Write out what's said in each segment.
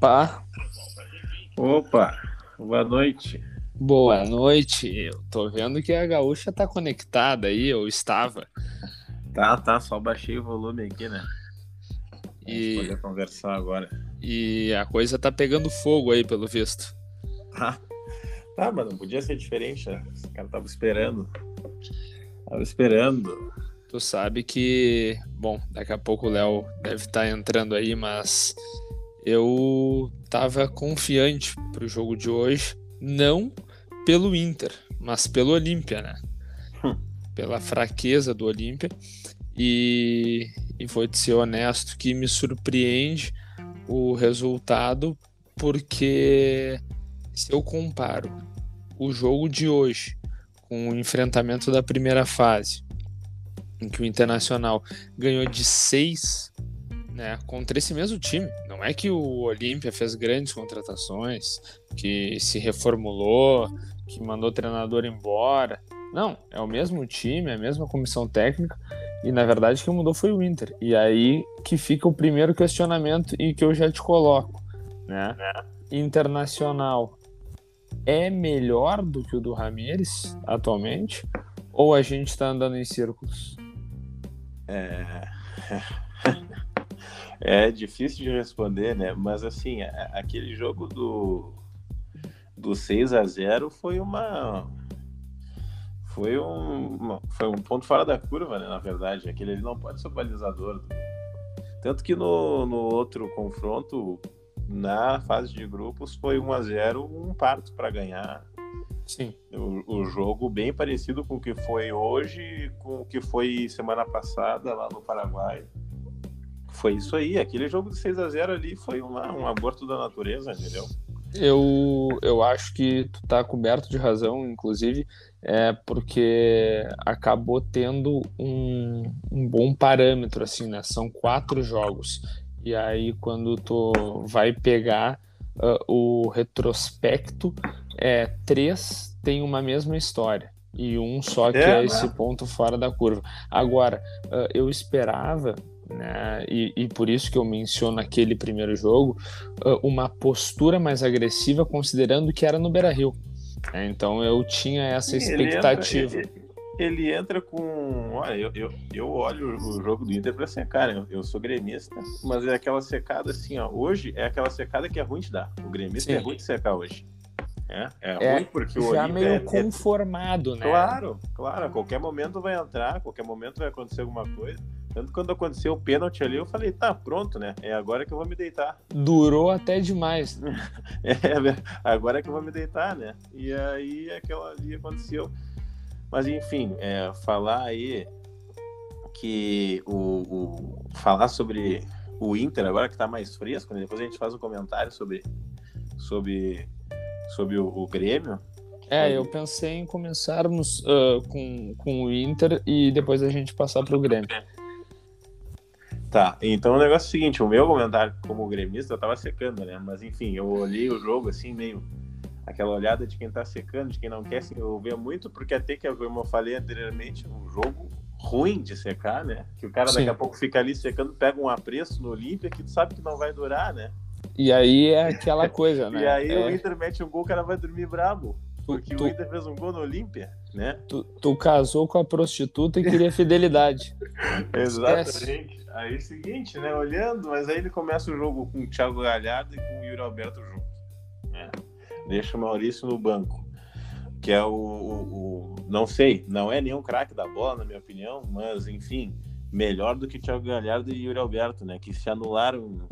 Opa! Opa! Boa noite. Boa noite. Eu tô vendo que a gaúcha tá conectada aí, eu estava. Tá, tá, só baixei o volume aqui, né? E, poder conversar agora. e a coisa tá pegando fogo aí, pelo visto. Tá, tá, mas não podia ser diferente, né? Esse cara tava esperando. Tava esperando. Tu sabe que, bom, daqui a pouco o Léo deve estar entrando aí, mas eu tava confiante pro jogo de hoje, não pelo Inter, mas pelo Olímpia, né? Hum. Pela fraqueza do Olímpia. E, e vou te ser honesto que me surpreende o resultado, porque se eu comparo o jogo de hoje com o enfrentamento da primeira fase, em que o Internacional ganhou de 6 né, contra esse mesmo time. Não é que o Olímpia fez grandes contratações, que se reformulou, que mandou o treinador embora. Não, é o mesmo time, é a mesma comissão técnica, e na verdade quem mudou foi o Inter. E aí que fica o primeiro questionamento e que eu já te coloco, né? Internacional é melhor do que o do Ramires atualmente? Ou a gente tá andando em círculos? É... é difícil de responder, né? Mas assim, aquele jogo do, do 6 a 0 foi uma. Foi um, foi um ponto fora da curva, né? Na verdade. Aquele ali não pode ser o balizador. Tanto que no, no outro confronto, na fase de grupos, foi 1 a 0 um parto para ganhar Sim. o, o jogo bem parecido com o que foi hoje, com o que foi semana passada lá no Paraguai. Foi isso aí, aquele jogo de 6 a 0 ali foi uma, um aborto da natureza, entendeu? Eu, eu acho que tu tá coberto de razão, inclusive, é porque acabou tendo um, um bom parâmetro, assim, né? São quatro jogos. E aí, quando tu vai pegar ah, o retrospecto, é, três tem uma mesma história. E um só que É, é, esse ponto fora da curva. Agora, ah, eu esperava, né? E, e por isso que eu menciono aquele primeiro jogo, uh, uma postura mais agressiva, considerando que era no Beira Rio. né? Então eu tinha essa Ele expectativa. entra- ele, ele entra com. Olha, eu, eu, eu olho o jogo do Inter pra ser, cara, eu, eu sou gremista, mas é aquela secada assim, ó. Hoje é aquela secada que é ruim de dar. O gremista Sim. é ruim de secar hoje. É, é, É, ruim porque o Já meio é- é conformado, né? Claro, claro, a qualquer momento vai entrar, a qualquer momento vai acontecer alguma coisa. Tanto quando aconteceu o pênalti ali, eu falei, tá, pronto, né? É agora que eu vou me deitar. Durou até demais. É, agora que eu vou me deitar, né? E aí aquela ali aconteceu. Mas enfim, é, falar aí que o, o- falar sobre o Inter agora que tá mais fresco, né? Depois a gente faz um comentário sobre sobre sobre o, o Grêmio. É, eu pensei em começarmos uh, com, com o Inter e depois a gente passar pro Grêmio. Tá, então o negócio é o seguinte, o meu comentário como gremista eu tava secando, né? Mas enfim, eu olhei o jogo assim, meio aquela olhada de quem tá secando, de quem não quer se envolver muito, porque até que, como eu falei anteriormente, um jogo ruim de secar, né? Que o cara Sim. daqui a pouco fica ali secando, pega um apreço no Olímpia que tu sabe que não vai durar, né? E aí é aquela coisa, né? E aí É, o Inter mete um gol, o cara vai dormir brabo. tu, Porque tu, o Inter fez um gol no Olímpia, né? tu- tu casou com a prostituta e queria fidelidade. Exatamente. Aí é o seguinte, né? Olhando, mas aí ele começa o jogo com o Thiago Galhardo e com o Yuri Alberto juntos. né? Deixa o Maurício no banco. Que é o, o- o- Não sei, não é nenhum craque da bola, na minha opinião, mas enfim, melhor do que Thiago Galhardo e Yuri Alberto, né? Que se anularam.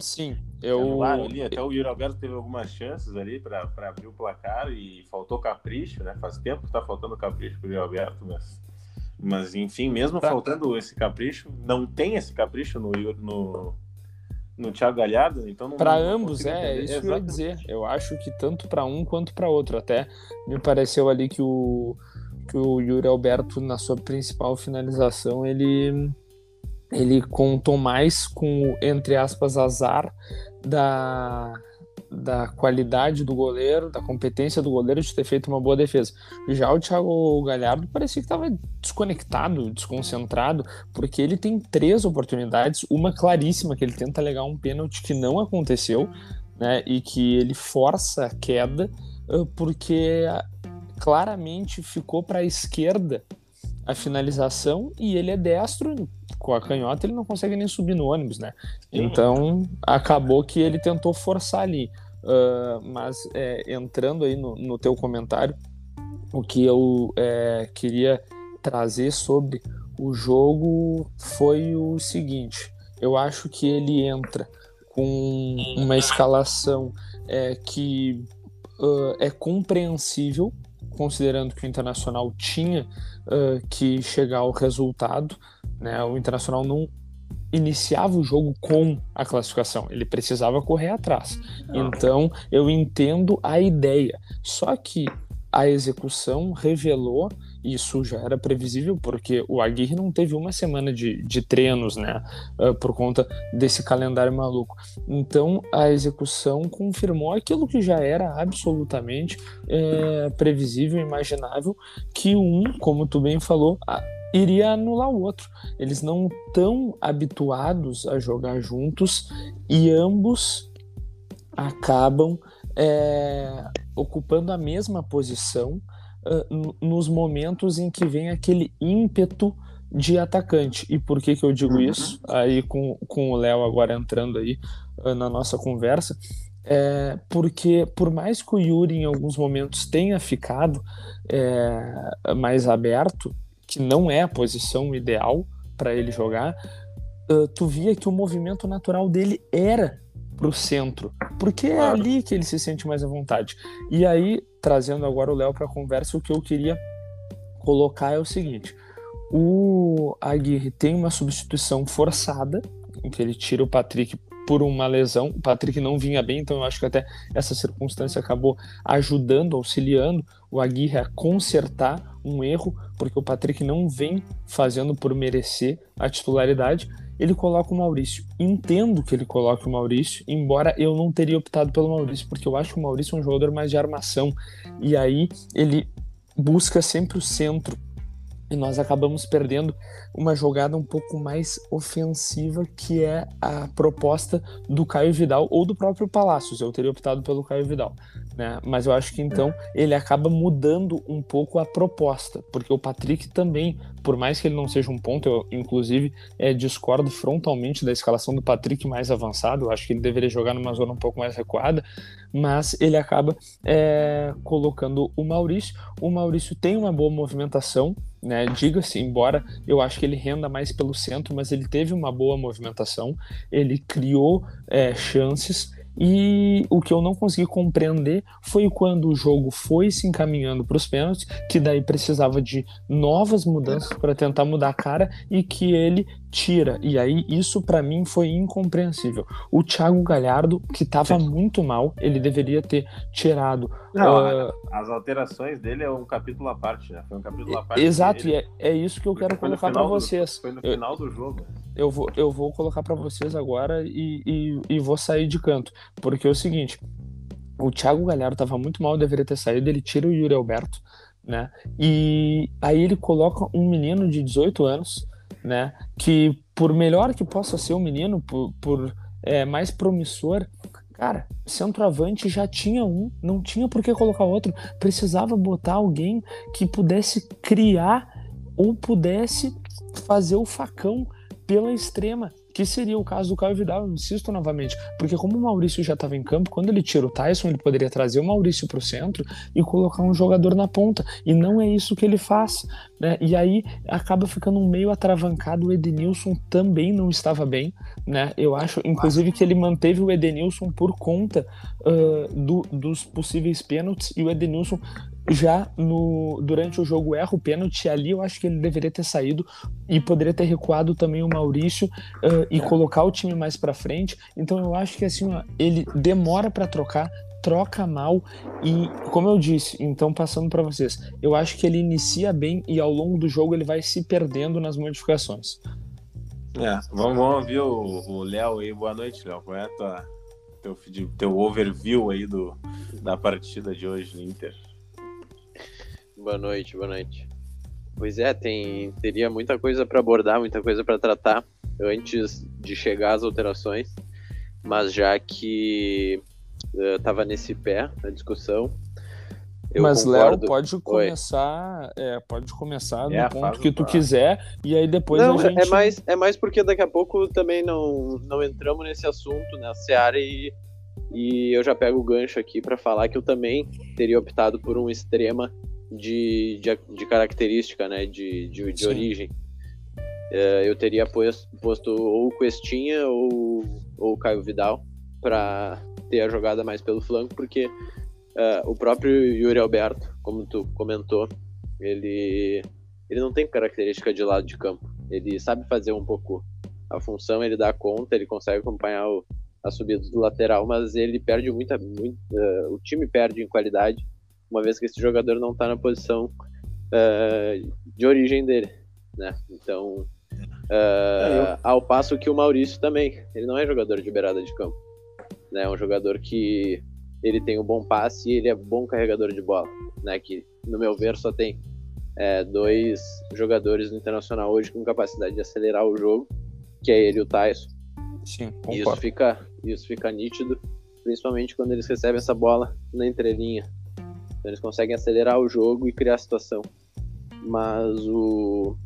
Sim, se eu. anularam ali. Até o Yuri Alberto teve algumas chances ali para abrir o placar e faltou capricho, né? Faz tempo que tá faltando capricho pro Yuri Alberto, mas. Mas enfim, mesmo Tá. faltando esse capricho, não tem esse capricho no, no, no Thiago Galhardo, então não. Para ambos, é, entender. isso que eu ia Exatamente. dizer. Eu acho que tanto para um quanto para outro. Até me pareceu ali que o, que o Yuri Alberto, na sua principal finalização, ele, ele contou mais com o, entre aspas, azar da, da qualidade do goleiro, da competência do goleiro de ter feito uma boa defesa. Já o Thiago Galhardo parecia que estava desconectado, desconcentrado, porque ele tem três oportunidades, uma claríssima que ele tenta legar um pênalti que não aconteceu, né, e que ele força a queda porque claramente ficou para a esquerda a finalização e ele é destro, com a canhota ele não consegue nem subir no ônibus, né? Então acabou que ele tentou forçar ali. Uh, mas é, entrando aí no, no, teu comentário, o que eu é, queria trazer sobre o jogo foi o seguinte: eu acho que ele entra com uma escalação é, que uh, é compreensível, considerando que o Internacional tinha uh, que chegar ao resultado. Né? O Internacional não iniciava o jogo com a classificação, ele precisava correr atrás. Então eu entendo a ideia, só que a execução revelou isso já era previsível, porque o Aguirre não teve uma semana de, de treinos, né? Uh, por conta desse calendário maluco. Então, a execução confirmou aquilo que já era absolutamente é, previsível, imaginável, que um, como tu bem falou, a, iria anular o outro. Eles não estão habituados a jogar juntos e ambos acabam é, ocupando a mesma posição uh, nos momentos em que vem aquele ímpeto de atacante. E por que, que eu digo uhum. isso? Aí com, com o Léo agora entrando aí uh, na nossa conversa, é porque por mais que o Yuri em alguns momentos tenha ficado é, mais aberto, que não é a posição ideal para ele jogar, uh, tu via que o movimento natural dele era para o centro, porque é ali que ele se sente mais à vontade. E aí, trazendo agora o Léo para a conversa, o que eu queria colocar é o seguinte: o Aguirre tem uma substituição forçada, em que ele tira o Patrick por uma lesão. O Patrick não vinha bem, então eu acho que até essa circunstância acabou ajudando, auxiliando o Aguirre a consertar um erro, porque o Patrick não vem fazendo por merecer a titularidade ele coloca o Maurício. Entendo que ele coloque o Maurício, embora eu não teria optado pelo Maurício, porque eu acho que o Maurício é um jogador mais de armação. E aí ele busca sempre o centro. E nós acabamos perdendo uma jogada um pouco mais ofensiva, que é a proposta do Caio Vidal ou do próprio Palácios. Eu teria optado pelo Caio Vidal né? Mas eu acho que então ele acaba mudando um pouco a proposta, porque o Patrick também, por mais que ele não seja um ponto, eu inclusive é, discordo frontalmente da escalação do Patrick mais avançado, eu acho que ele deveria jogar numa zona um pouco mais recuada, mas ele acaba é, colocando o Maurício. O Maurício tem uma boa movimentação, né? Diga-se, embora eu acho que ele renda mais pelo centro, mas ele teve uma boa movimentação, ele criou é, chances e o que eu não consegui compreender foi quando o jogo foi se encaminhando para os pênaltis, que daí precisava de novas mudanças para tentar mudar a cara e que ele tira. E aí isso para mim foi incompreensível. O Thiago Galhardo, que estava muito mal, ele deveria ter tirado. Não, uh... As alterações dele é um capítulo à parte, né? Foi um capítulo à parte. Exato, e é, é isso que eu quero foi colocar para vocês. Foi no final eu, do jogo. Eu vou, eu vou colocar para vocês agora e, e, e vou sair de canto. Porque é o seguinte. O Thiago Galhardo estava muito mal, deveria ter saído. Ele tira o Yuri Alberto, né? E aí ele coloca um menino de 18 anos né? Que por melhor que possa ser o menino, por, por é, mais promissor, cara, centroavante já tinha um, não tinha por que colocar outro. Precisava botar alguém que pudesse criar ou pudesse fazer o facão pela extrema que seria o caso do Caio Vidal, eu insisto novamente, porque como o Maurício já estava em campo, quando ele tira o Tyson, ele poderia trazer o Maurício para o centro e colocar um jogador na ponta, e não é isso que ele faz, né? E aí acaba ficando um meio atravancado, o Edenilson também não estava bem, né? Eu acho, inclusive, que ele manteve o Edenilson por conta uh, do, dos possíveis pênaltis, e o Edenilson já no durante o jogo erra o pênalti ali eu acho que ele deveria ter saído e poderia ter recuado também o Maurício uh, e colocar o time mais para frente. Então eu acho que assim ó, ele demora para trocar troca mal e como eu disse então passando para vocês eu acho que ele inicia bem e ao longo do jogo ele vai se perdendo nas modificações. É, vamos, vamos ouvir o Léo aí. Boa noite Léo. Qual é a tua teu, teu overview aí do, da partida de hoje no Inter. Boa noite, boa noite. Pois é, tem, teria muita coisa para abordar, muita coisa para tratar antes de chegar às alterações, mas já que estava uh, nesse pé na discussão, eu Mas Léo pode começar, é, pode começar no é, ponto que tu quiser e aí depois não, a gente. É mais, é mais porque daqui a pouco também não, não entramos nesse assunto, nessa Seara e, e eu já pego o gancho aqui para falar que eu também teria optado por um extrema de, de, de característica, né, de, de, de origem. É, eu teria posto, posto ou Questinha ou, ou o Caio Vidal para ter a jogada mais pelo flanco, porque Uh, o próprio Yuri Alberto, como tu comentou, ele, ele não tem característica de lado de campo. Ele sabe fazer um pouco a função, ele dá conta, ele consegue acompanhar o, a subida do lateral, mas ele perde muita. Muito, uh, o time perde em qualidade, uma vez que esse jogador não está na posição uh, de origem dele. Né? Então, é, ao passo que o Maurício também, ele não é jogador de beirada de campo. Né? É um jogador que ele tem um bom passe e ele é bom carregador de bola, né? Que no meu ver só tem é, dois jogadores no internacional hoje com capacidade de acelerar o jogo, que é ele e o Tyson. Sim, concordo. Isso fica, isso fica nítido, principalmente quando eles recebem essa bola na entrelinha. Então, eles conseguem acelerar o jogo e criar a situação. Mas o,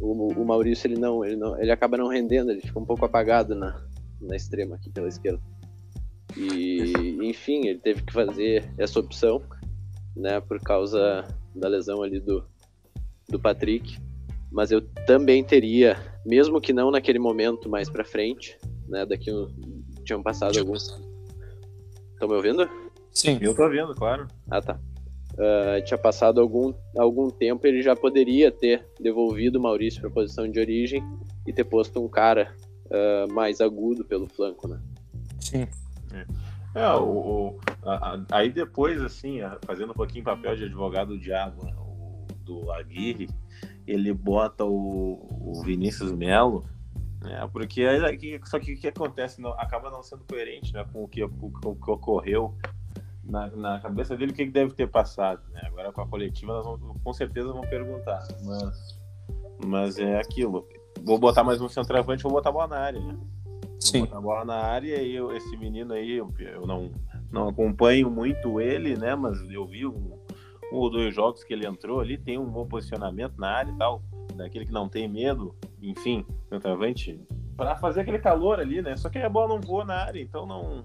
o, o Maurício ele não, ele não, ele acaba não rendendo, ele fica um pouco apagado na, na extrema aqui pela esquerda. E, enfim, ele teve que fazer essa opção, né, por causa da lesão ali do, do Patrick. Mas eu também teria, mesmo que não naquele momento mais para frente, né, daqui um, tinham passado alguns. Estão me ouvindo? Sim. Eu tô ouvindo, claro. Ah, tá. Uh, tinha passado algum, algum tempo, ele já poderia ter devolvido o Maurício para a posição de origem e ter posto um cara uh, mais agudo pelo flanco, né? Sim. É, é o, o a, a, aí depois, assim, fazendo um pouquinho papel de advogado do diabo, né, o, do Aguirre, ele bota o, o Vinícius Melo, né, porque aí, só que o que acontece, não, acaba não sendo coerente né, com, o que, com, com o que ocorreu na, na, cabeça dele, o que, deve ter passado. Né? Agora com a coletiva, nós vamos, com certeza vão perguntar, mas, mas é aquilo. Vou botar mais um centroavante, vou botar a bola na área, né? Sim. botar a bola na área e eu, esse menino aí, eu, eu, não, não acompanho muito ele, né? Mas eu vi um, um ou dois jogos que ele entrou ali, tem um bom posicionamento na área e tal, daquele que não tem medo, enfim, centroavante, para fazer aquele calor ali, né? Só que a bola não voa na área, então não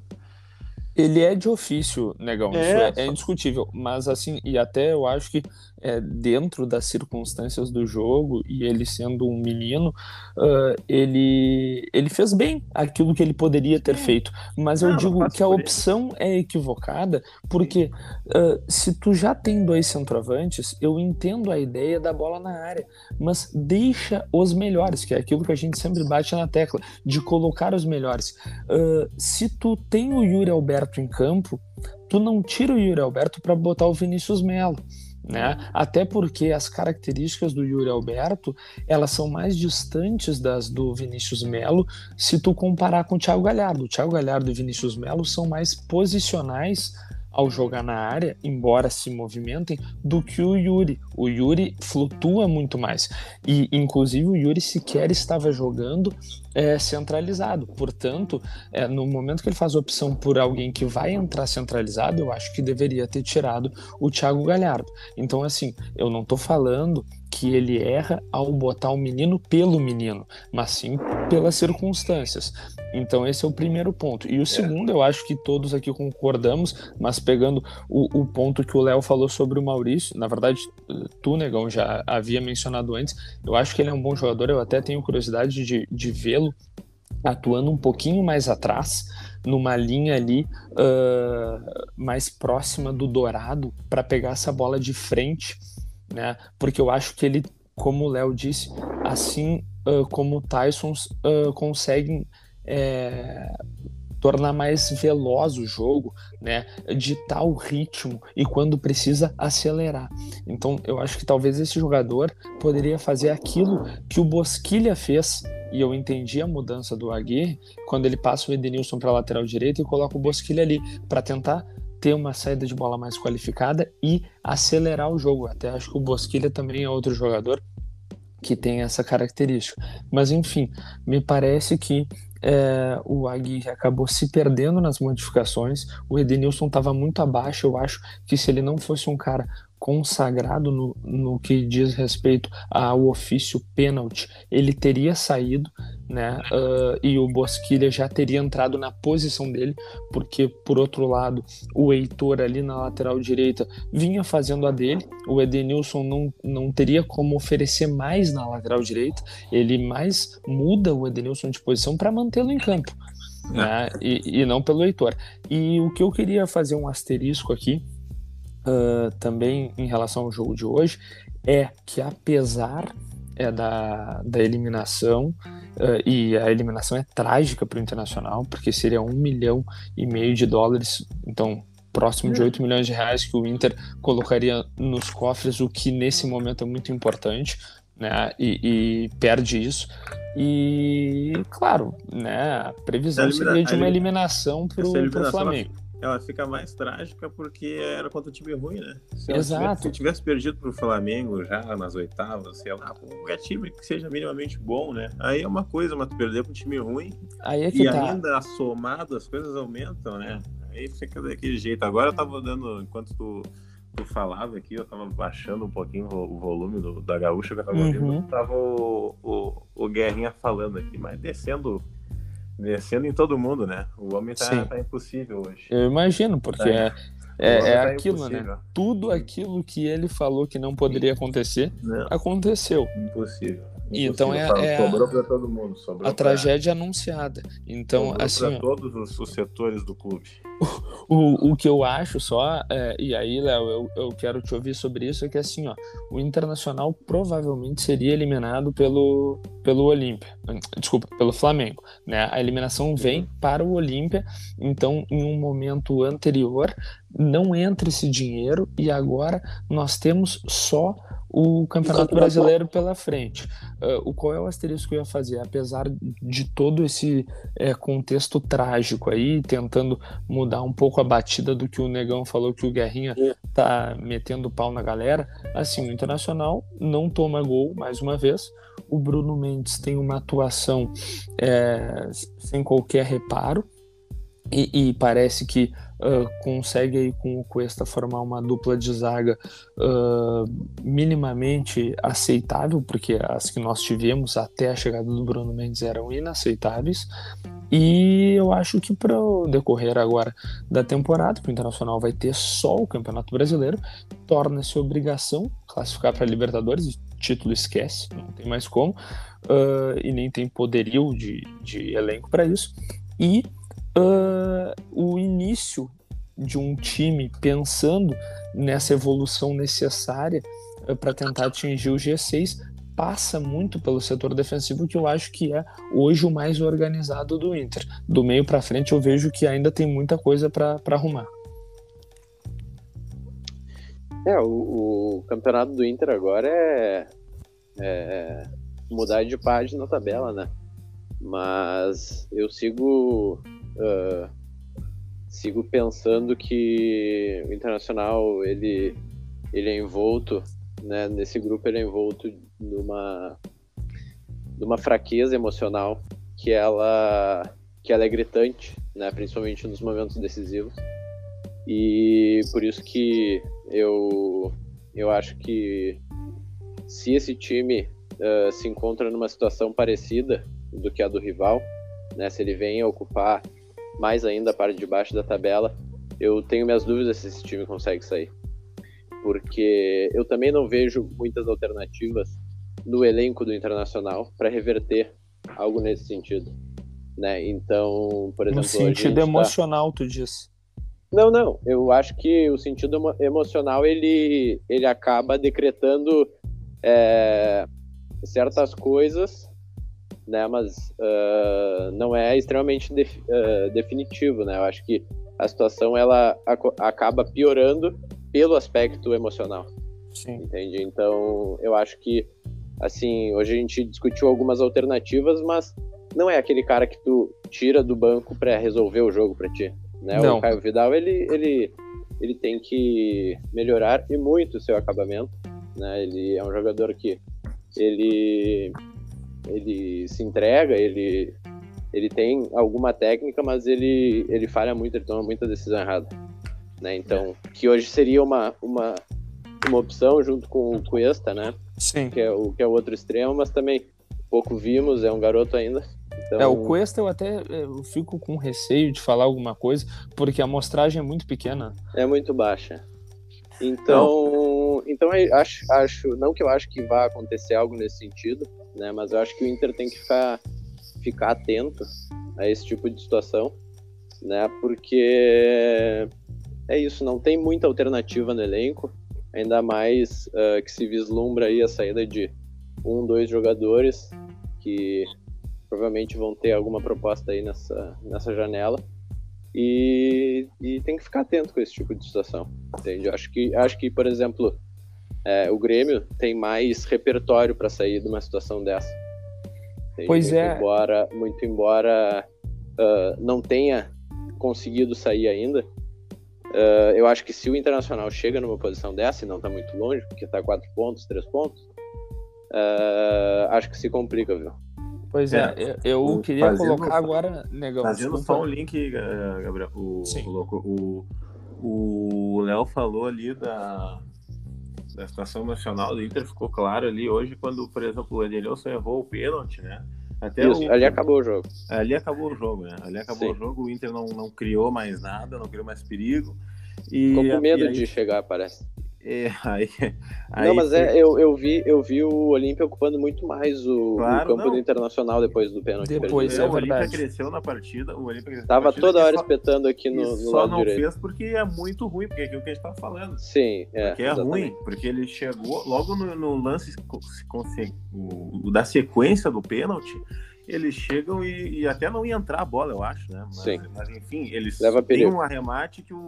ele é de ofício, negão, é, isso é, é, indiscutível. Mas assim, e até eu acho que é, dentro das circunstâncias do jogo, e ele sendo um menino, uh, ele, ele fez bem aquilo que ele poderia ter feito. Mas eu digo que a opção é equivocada, porque uh, se tu já tem dois centroavantes, eu entendo a ideia da bola na área, mas deixa os melhores, que é aquilo que a gente sempre bate na tecla, de colocar os melhores. Uh, se tu tem o Yuri Alberto Alberto em campo, tu não tira o Yuri Alberto para botar o Vinícius Melo. Né? Até porque as características do Yuri Alberto elas são mais distantes das do Vinícius Melo se tu comparar com o Thiago Galhardo. O Thiago Galhardo e Vinícius Melo são mais posicionais ao jogar na área, embora se movimentem, do que o Yuri. O Yuri flutua muito mais. E, inclusive, o Yuri sequer estava jogando é, centralizado. Portanto, é, no momento que ele faz a opção por alguém que vai entrar centralizado, eu acho que deveria ter tirado o Thiago Galhardo. Então, assim, eu não estou falando que ele erra ao botar o menino pelo menino, mas sim pelas circunstâncias. Então esse é o primeiro ponto. E o é. segundo, eu acho que todos aqui concordamos, mas pegando o, o ponto que o Léo falou sobre o Maurício, na verdade, tu, Negão, já havia mencionado antes, eu acho que ele é um bom jogador, eu até tenho curiosidade de, de vê-lo atuando um pouquinho mais atrás, numa linha ali uh, mais próxima do Dourado, para pegar essa bola de frente né? Porque eu acho que ele, como o Léo disse, assim uh, como o Tyson uh, conseguem é, tornar mais veloz o jogo, né? Ditar o ritmo e quando precisa acelerar. Então eu acho que talvez esse jogador poderia fazer aquilo que o Bosquilha fez e eu entendi a mudança do Aguirre quando ele passa o Edenilson para lateral direita e coloca o Bosquilha ali para tentar ter uma saída de bola mais qualificada e acelerar o jogo. Até acho que o Bosquilha também é outro jogador que tem essa característica. Mas enfim, me parece que é, o Aguirre acabou se perdendo nas modificações. O Edenilson estava muito abaixo. Eu acho que se ele não fosse um cara consagrado no, no que diz respeito ao ofício pênalti, ele teria saído, né? Uh, e o Bosquilha já teria entrado na posição dele, porque por outro lado, o Heitor ali na lateral direita vinha fazendo a dele. O Edenilson não, não teria como oferecer mais na lateral direita, ele mais muda o Edenilson de posição para mantê-lo em campo. É. Né? E, e não pelo Heitor. E o que eu queria fazer um asterisco aqui uh, também em relação ao jogo de hoje é que apesar é, da, da eliminação, uh, e a eliminação é trágica para o Internacional, porque seria um milhão e meio de dólares, então próximo de 8 milhões de reais que o Inter colocaria nos cofres, o que nesse momento é muito importante, né? E, e perde isso. E claro, né? A previsão seria de uma eliminação para o Flamengo ela fica mais trágica porque era contra um time ruim, né? Se Exato. Tivesse, se tivesse perdido pro Flamengo já nas oitavas, sei lá, qualquer time que seja minimamente bom, né? Aí é uma coisa, mas tu perder pro um time ruim Aí é que e tá. ainda somado as coisas aumentam, né? Aí fica daquele jeito. Agora eu tava dando, enquanto tu, tu falava aqui, eu tava baixando um pouquinho o volume do, da gaúcha que eu tava ouvindo, uhum. tava o, o, o Guerrinha falando aqui, mas descendo Descendo em todo mundo, né? O homem tá, tá impossível hoje. Eu imagino, porque é, é, é tá aquilo, né? Tudo aquilo que ele falou que não poderia acontecer, não. aconteceu. Impossível. Então é, é sobrou para todo mundo, sobrou a pra... tragédia anunciada. Então sobrou assim, todos os, os, setores do clube. O, o que eu acho só, é, e aí, Léo, eu, eu quero te ouvir sobre isso, é que assim, ó, o Internacional provavelmente seria eliminado pelo, pelo Olímpia, desculpa, pelo Flamengo, né? A eliminação vem uhum. para o Olímpia, então em um momento anterior não entra esse dinheiro e agora nós temos só o Campeonato Brasileiro pela frente. Uh, o qual é o asterisco que eu ia fazer? Apesar de todo esse é, contexto trágico aí, tentando mudar um pouco a batida do que o Negão falou que o Guerrinha tá metendo pau na galera, assim, o Internacional não toma gol mais uma vez. O Bruno Mendes tem uma atuação é, sem qualquer reparo. E, e, parece que uh, consegue aí com o Cuesta formar uma dupla de zaga uh, minimamente aceitável, porque as que nós tivemos até a chegada do Bruno Mendes eram inaceitáveis. E eu acho que para o decorrer agora da temporada, que o Internacional vai ter só o Campeonato Brasileiro, torna-se obrigação classificar para Libertadores, título esquece, não tem mais como, uh, e nem tem poderio de, de elenco para isso. E uh, o início de um time pensando nessa evolução necessária uh, para tentar atingir o G6 passa muito pelo setor defensivo que eu acho que é hoje o mais organizado do Inter. Do meio para frente eu vejo que ainda tem muita coisa para arrumar. É, o, o, campeonato do Inter agora é, é mudar de página na tabela, né? Mas eu sigo uh, sigo pensando que o Internacional ele, ele é envolto, né, nesse grupo ele é envolto numa, numa fraqueza emocional que ela, que ela é gritante, né, principalmente nos momentos decisivos. E por isso que eu, eu acho que se esse time uh, se encontra numa situação parecida do que a do rival, né, se ele vem a ocupar mais ainda a parte de baixo da tabela, eu tenho minhas dúvidas se esse time consegue sair. Porque eu também não vejo muitas alternativas no elenco do Internacional para reverter algo nesse sentido. Né? Então, por exemplo. No sentido tá emocional, tá... tu diz. Não, não. Eu acho que o sentido emocional ele, ele acaba decretando é, certas coisas né? Mas uh, não é extremamente def, uh, definitivo, né? Eu acho que a situação ela ac acaba piorando pelo aspecto emocional. Sim. Entende? Então, eu acho que assim, hoje a gente discutiu algumas alternativas, mas não é aquele cara que tu tira do banco para resolver o jogo para ti, né? Não. O Caio Vidal, ele, ele, ele tem que melhorar e muito o seu acabamento, né? Ele é um jogador que ele ele se entrega, ele ele tem alguma técnica, mas ele ele falha muito, ele toma muita decisão errada, né? Então, que hoje seria uma uma uma opção junto com o Cuesta, né? Sim. Que é o que é o outro extremo, mas também pouco vimos, é um garoto ainda. Então, É, o Cuesta eu até é, eu fico com receio de falar alguma coisa, porque a amostragem é muito pequena. é muito baixa. Então, então acho, acho, não que eu acho que vá acontecer algo nesse sentido, né? Mas eu acho que o Inter tem que ficar, ficar atento a esse tipo de situação, né? Porque é isso, não tem muita alternativa no elenco, ainda mais ah, que se vislumbra aí a saída de um, dois jogadores que provavelmente vão ter alguma proposta aí nessa, nessa janela. E, e tem que ficar atento com esse tipo de situação, entende? Acho que, acho que por exemplo, é, o Grêmio tem mais repertório para sair de uma situação dessa. Pois muito é. Embora, muito embora ah, não tenha conseguido sair ainda, ah, eu acho que se o Internacional chega numa posição dessa, e não está muito longe, porque está quatro pontos, três pontos, ah, acho que se complica, viu? Pois é, É, eu, o- queria fazendo- colocar agora, negão. Fazendo desculpa. só um link, eh, Gabriel, o, Sim. o louco, o o Léo falou ali da, da situação nacional do Inter, ficou claro ali hoje quando, por exemplo, o Edenilson errou o pênalti, né? Até Isso, o- ali acabou o jogo. ali acabou o jogo, né? Ali acabou Sim. o jogo, o Inter não, não criou mais nada, não criou mais perigo. E, Ficou com medo aí, de chegar, parece. É, aí, aí não, mas é, eu, eu, vi, eu vi o Olímpia ocupando muito mais o, o Claro, campo não. do Internacional depois do pênalti. Depois, perdido. é o Olímpia cresceu na partida, o Olímpia cresceu na Tava partida, toda hora só- espetando aqui no, no só não direito. fez porque é muito ruim, porque é aquilo que a gente tá falando. Sim, é. Porque é exatamente. ruim, porque ele chegou logo no, no lance o- o da sequência do pênalti, eles chegam e, e até não ia entrar a bola, eu acho, né? Mas, Sim. mas enfim, eles Leva têm perigo. um arremate que o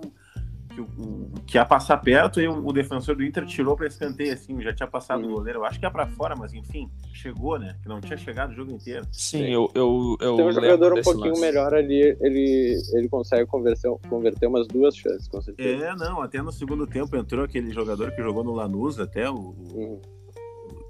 que, o, que ia passar perto e o, o defensor do Inter tirou para escanteio, assim, já tinha passado Uhum. o goleiro. Eu acho que ia para fora, mas enfim, chegou, né? Que não tinha chegado o jogo inteiro. Sim, Sim. eu, eu, eu Tem um lembro jogador um pouquinho lance. melhor ali, ele, ele consegue converter, converter umas duas chances, com certeza. É, não, até no segundo tempo entrou aquele jogador que jogou no Lanús até, o, o- Uhum.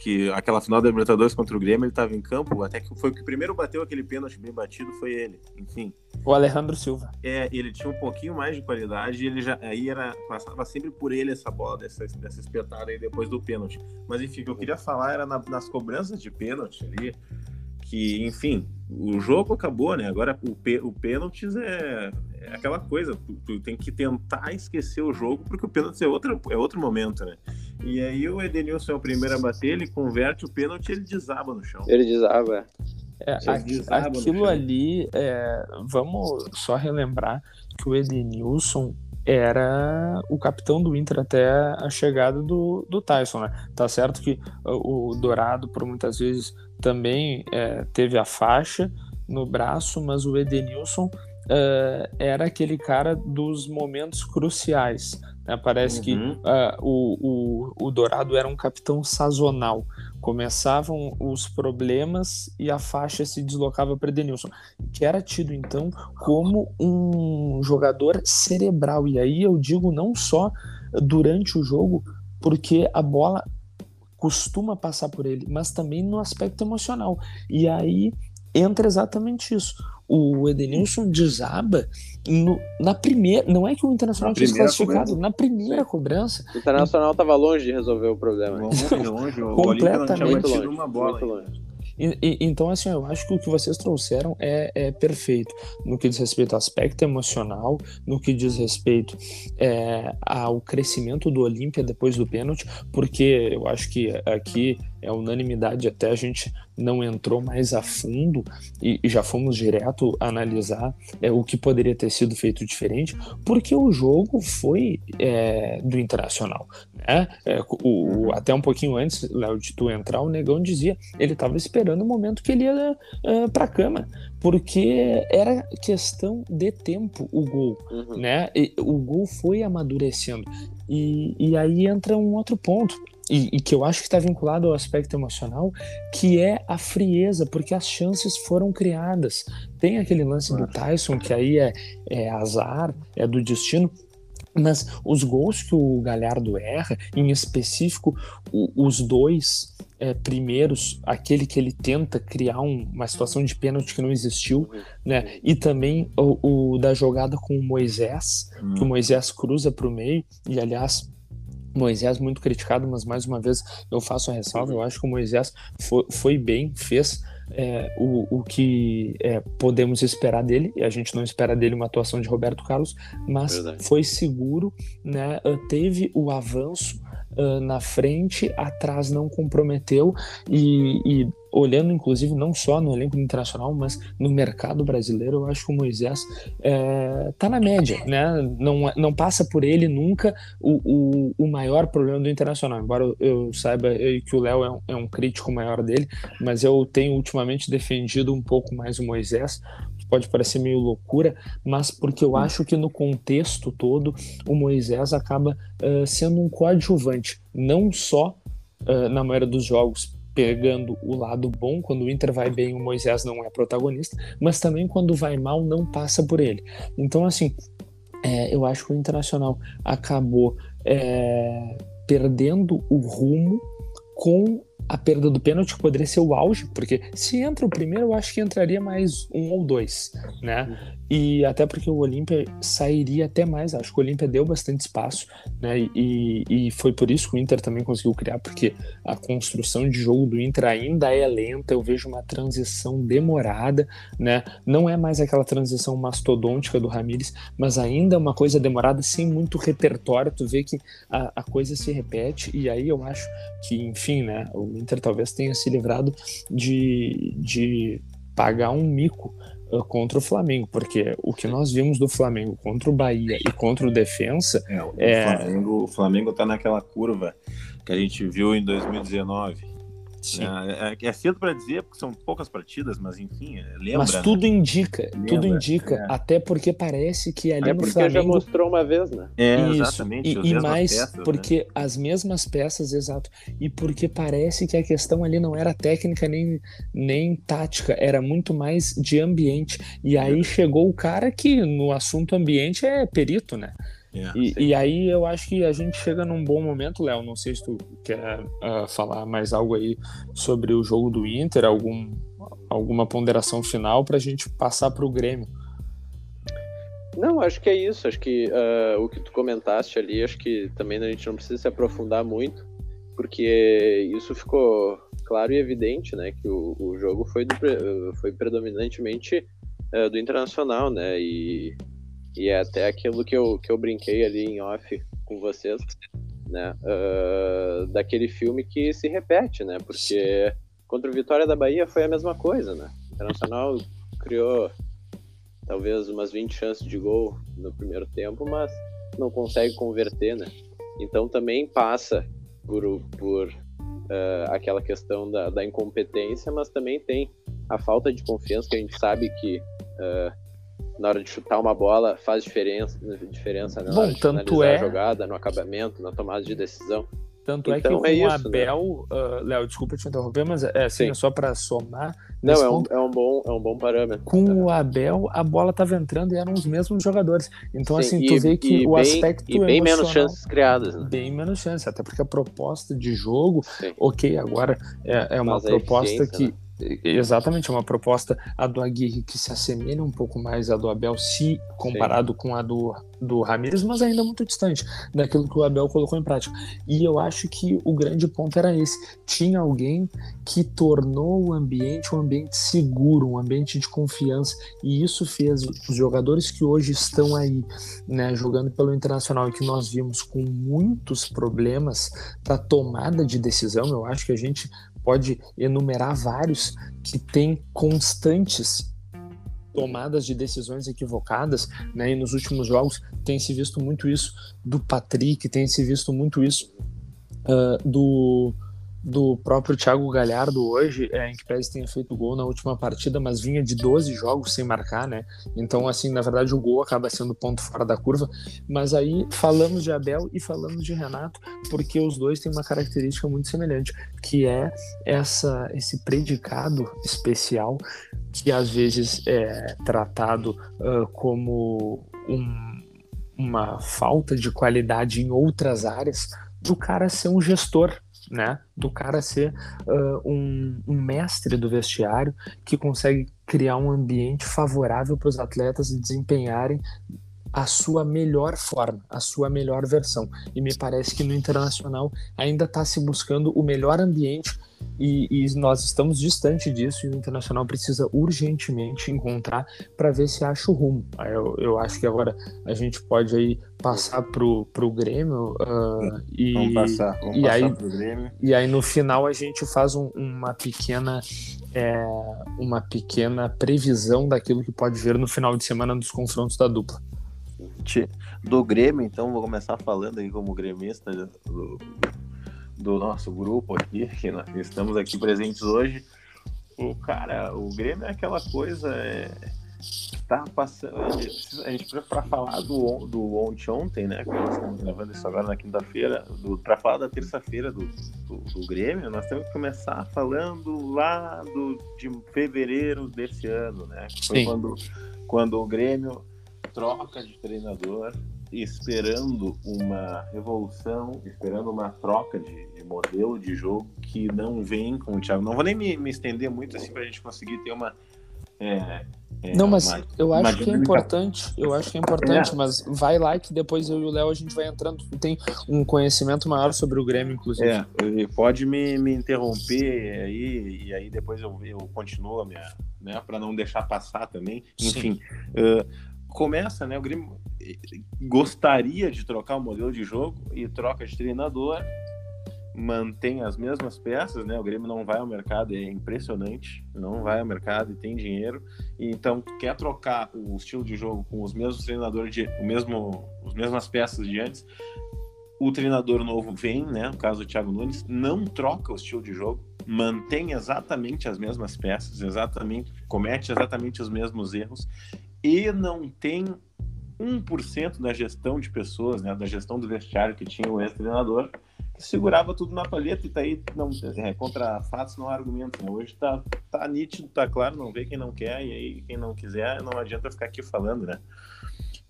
Que aquela final da Libertadores contra o Grêmio ele estava em campo, até que foi o que primeiro bateu aquele pênalti bem batido foi ele. Enfim, O Alejandro Silva. é, ele tinha um pouquinho mais de qualidade, e ele já aí era passava sempre por ele essa bola dessa, dessa espetada aí depois do pênalti. Mas enfim, o que eu queria falar era na- nas cobranças de pênalti ali, que enfim, o jogo acabou, né? Agora o, pê, o pênaltis é, é aquela coisa, tu, tu tem que tentar esquecer o jogo porque o pênalti é outro, é outro momento, né? E aí o Edenilson é o primeiro a bater, ele converte o pênalti e ele desaba no chão. Ele desaba. É, desaba no aquilo ali, é, vamos só relembrar que o Edenilson era o capitão do Inter até a chegada do, do Tyson, né? Tá certo que o Dourado, por muitas vezes, também é, teve a faixa no braço, mas o Edenilson é, era aquele cara dos momentos cruciais. né? Parece que Uhum. ah, o, o, o Dourado era um capitão sazonal. Começavam os problemas e a faixa se deslocava para Edenilson, que era tido então como um jogador cerebral. E aí eu digo não só durante o jogo, porque a bola costuma passar por ele, mas também no aspecto emocional. E aí entra exatamente isso. O Edenilson desaba no- na primeira. Não é que o Internacional Na tinha classificado, cobrança. na primeira cobrança. O Internacional tava longe de resolver o problema. Longe, longe, o Olímpia não tinha batido uma bola. muito longe. E- e- então, assim, eu acho que o que vocês trouxeram é, é perfeito no que diz respeito ao aspecto emocional, no que diz respeito é, ao crescimento do Olímpia depois do pênalti, porque eu acho que aqui é unanimidade, até a gente não entrou mais a fundo e, e já fomos direto analisar é, o que poderia ter sido feito diferente, porque o jogo foi é, do Internacional. Né? É, o- o- até um pouquinho antes, Léo, de tu entrar, o Negão dizia ele estava esperando o momento que ele ia uh, para a cama, porque era questão de tempo o gol, Uhum. né? E o gol foi amadurecendo. E, e aí entra um outro ponto. E, e, que eu acho que está vinculado ao aspecto emocional, que é a frieza, porque as chances foram criadas. Tem aquele lance do Tyson, que aí é, é azar, é do destino, mas os gols que o Galhardo erra, em específico, o, os dois é, primeiros, aquele que ele tenta criar um, uma situação de pênalti que não existiu, né? E também o, o da jogada com o Moisés, que o hum. Moisés cruza para o meio, e aliás. Moisés muito criticado, mas mais uma vez eu faço a ressalva. Eu acho que o Moisés foi, foi bem, fez é, o, o que é, podemos esperar dele, e a gente não espera dele uma atuação de Roberto Carlos, mas Verdade. foi seguro, né? teve o avanço uh, na frente, atrás não comprometeu e, e, olhando inclusive não só no elenco internacional, mas no mercado brasileiro, eu acho que o Moisés é, tá na média, né? Não, não passa por ele nunca o, o, o maior problema do internacional, embora eu, eu saiba que o Léo é, um, é um crítico maior dele, mas eu tenho ultimamente defendido um pouco mais o Moisés, pode parecer meio loucura, mas porque eu acho que no contexto todo o Moisés acaba uh, sendo um coadjuvante, não só uh, na maioria dos jogos pegando o lado bom, quando o Inter vai bem o Moisés não é protagonista, mas também quando vai mal não passa por ele. Então assim, é, eu acho que o Internacional acabou é, perdendo o rumo com a perda do pênalti poderia ser o auge, porque se entra o primeiro, eu acho que entraria mais um ou dois, né? E até porque o Olímpia sairia até mais, acho que o Olímpia deu bastante espaço, né? E, e foi por isso que o Inter também conseguiu criar, porque a construção de jogo do Inter ainda é lenta, eu vejo uma transição demorada, né? Não é mais aquela transição mastodôntica do Ramires, mas ainda é uma coisa demorada, sem muito repertório, tu vê que a, a coisa se repete, e aí eu acho que, enfim, né? O Inter talvez tenha se livrado de, de pagar um mico contra o Flamengo, porque o que nós vimos do Flamengo contra o Bahia e contra o Defensa é, o é... Flamengo, o Flamengo tá naquela curva que a gente viu em 2019 é, é, é, cedo para dizer, porque são poucas partidas, mas enfim, é, lembra. Mas tudo né? indica, lembra, tudo indica, é. até porque parece que ali é no Flamengo... já mostrou uma vez, né? É, Isso, exatamente. E, e mais peças, né? porque né? as mesmas peças, exato, e porque parece que a questão ali não era técnica nem, nem tática, era muito mais de ambiente. E aí chegou o cara que no assunto ambiente é perito, né? É, e, e, aí eu acho que a gente chega num bom momento, Léo. Não sei se tu quer uh, falar mais algo aí sobre o jogo do Inter, algum, alguma ponderação final para a gente passar para o Grêmio. Não, acho que é isso. Acho que uh, o que tu comentaste ali, acho que também a gente não precisa se aprofundar muito, porque isso ficou claro e evidente, né? Que o, o jogo foi, do, foi predominantemente uh, do Internacional, né? E e é até aquilo que eu, que eu brinquei ali em off com vocês, né? Uh, daquele filme que se repete, né? Porque contra o Vitória da Bahia foi a mesma coisa, né? O Internacional criou talvez umas 20 chances de gol no primeiro tempo, mas não consegue converter, né? Então também passa por, por uh, aquela questão da, da, incompetência, mas também tem a falta de confiança que a gente sabe que uh, na hora de chutar uma bola faz diferença, diferença né? na Bom, hora de tanto é... a jogada, no acabamento, na tomada de decisão. Tanto é então, é que o é Abel, né? uh, Léo, desculpa te interromper, mas é assim, é só para somar. Não, é um, é um, bom, é um bom parâmetro. Com tá. o Abel, a bola estava entrando e eram os mesmos jogadores. Então, Sim, assim, tu e, vê que o bem, aspecto. E bem menos chances criadas, né? Bem menos chances, até porque a proposta de jogo, Sim. ok, agora é, é uma proposta que. Né? Exatamente, é uma proposta a do Aguirre que se assemelha um pouco mais à do Abel, se comparado Sim. com a do, do Ramires, mas ainda muito distante daquilo que o Abel colocou em prática. E eu acho que o grande ponto era esse: tinha alguém que tornou o ambiente um ambiente seguro, um ambiente de confiança, e isso fez os jogadores que hoje estão aí, né, jogando pelo Internacional e que nós vimos com muitos problemas para tomada de decisão. Eu acho que a gente pode enumerar vários que têm constantes tomadas de decisões equivocadas, né? E nos últimos jogos tem se visto muito isso do Patrick, tem se visto muito isso uh, do do próprio Thiago Galhardo hoje, é, em que pese tenha feito gol na última partida, mas vinha de 12 jogos sem marcar, né? Então, assim, na verdade, o gol acaba sendo ponto fora da curva. Mas aí falamos de Abel e falamos de Renato, porque os dois têm uma característica muito semelhante, que é essa, esse predicado especial que às vezes é tratado uh, como um, uma falta de qualidade em outras áreas do cara ser um gestor né? Do cara ser uh, um, um, mestre do vestiário que consegue criar um ambiente favorável para os atletas desempenharem a sua melhor forma, a sua melhor versão. E me parece que no internacional ainda está se buscando o melhor ambiente e, e, nós estamos distante disso e o Internacional precisa urgentemente encontrar para ver se acha o rumo. Eu, eu acho que agora a gente pode aí passar pro, pro Grêmio uh, e, vamos passar, vamos e passar aí, pro Grêmio. E aí no final a gente faz um, uma pequena é, uma pequena previsão daquilo que pode vir no final de semana dos confrontos da dupla. Do Grêmio, então, vou começar falando aí como gremista do, do nosso grupo aqui, que nós estamos aqui presentes hoje. O cara, o Grêmio é aquela coisa. É, tá passando. A gente, para falar do, do ontem, ontem, né? Que nós estamos gravando isso agora na quinta-feira, para falar da terça-feira do, do, do, Grêmio, nós temos que começar falando lá do, de fevereiro desse ano, né? Foi quando, quando o Grêmio troca de treinador esperando uma revolução, esperando uma troca de, de, modelo de jogo que não vem com o Thiago. Não vou nem me, me estender muito assim para a gente conseguir ter uma. É, é, não, mas uma, eu acho que é importante, eu acho que é importante, é. mas vai lá que depois eu e o Léo a gente vai entrando. Tu tem um conhecimento maior sobre o Grêmio, inclusive. É, pode me, me interromper aí, e aí depois eu, eu continuo a minha, né, para não deixar passar também. Enfim, uh, começa, né? O Grêmio gostaria de trocar o modelo de jogo e troca de treinador, mantém as mesmas peças, né? O Grêmio não vai ao mercado, é impressionante, não vai ao mercado e tem dinheiro, então quer trocar o estilo de jogo com os mesmos treinadores de o mesmo, as mesmas peças de antes. O treinador novo vem, né? No caso do Thiago Nunes, não troca o estilo de jogo, mantém exatamente as mesmas peças, exatamente, comete exatamente os mesmos erros e não tem 1% da gestão de pessoas, né, da gestão do vestiário que tinha o ex-treinador, que segurava tudo na palheta e tá aí, não, é, contra fatos não há argumentos, né? Hoje tá, tá nítido, tá claro, não vê quem não quer, e aí quem não quiser, não adianta ficar aqui falando, né?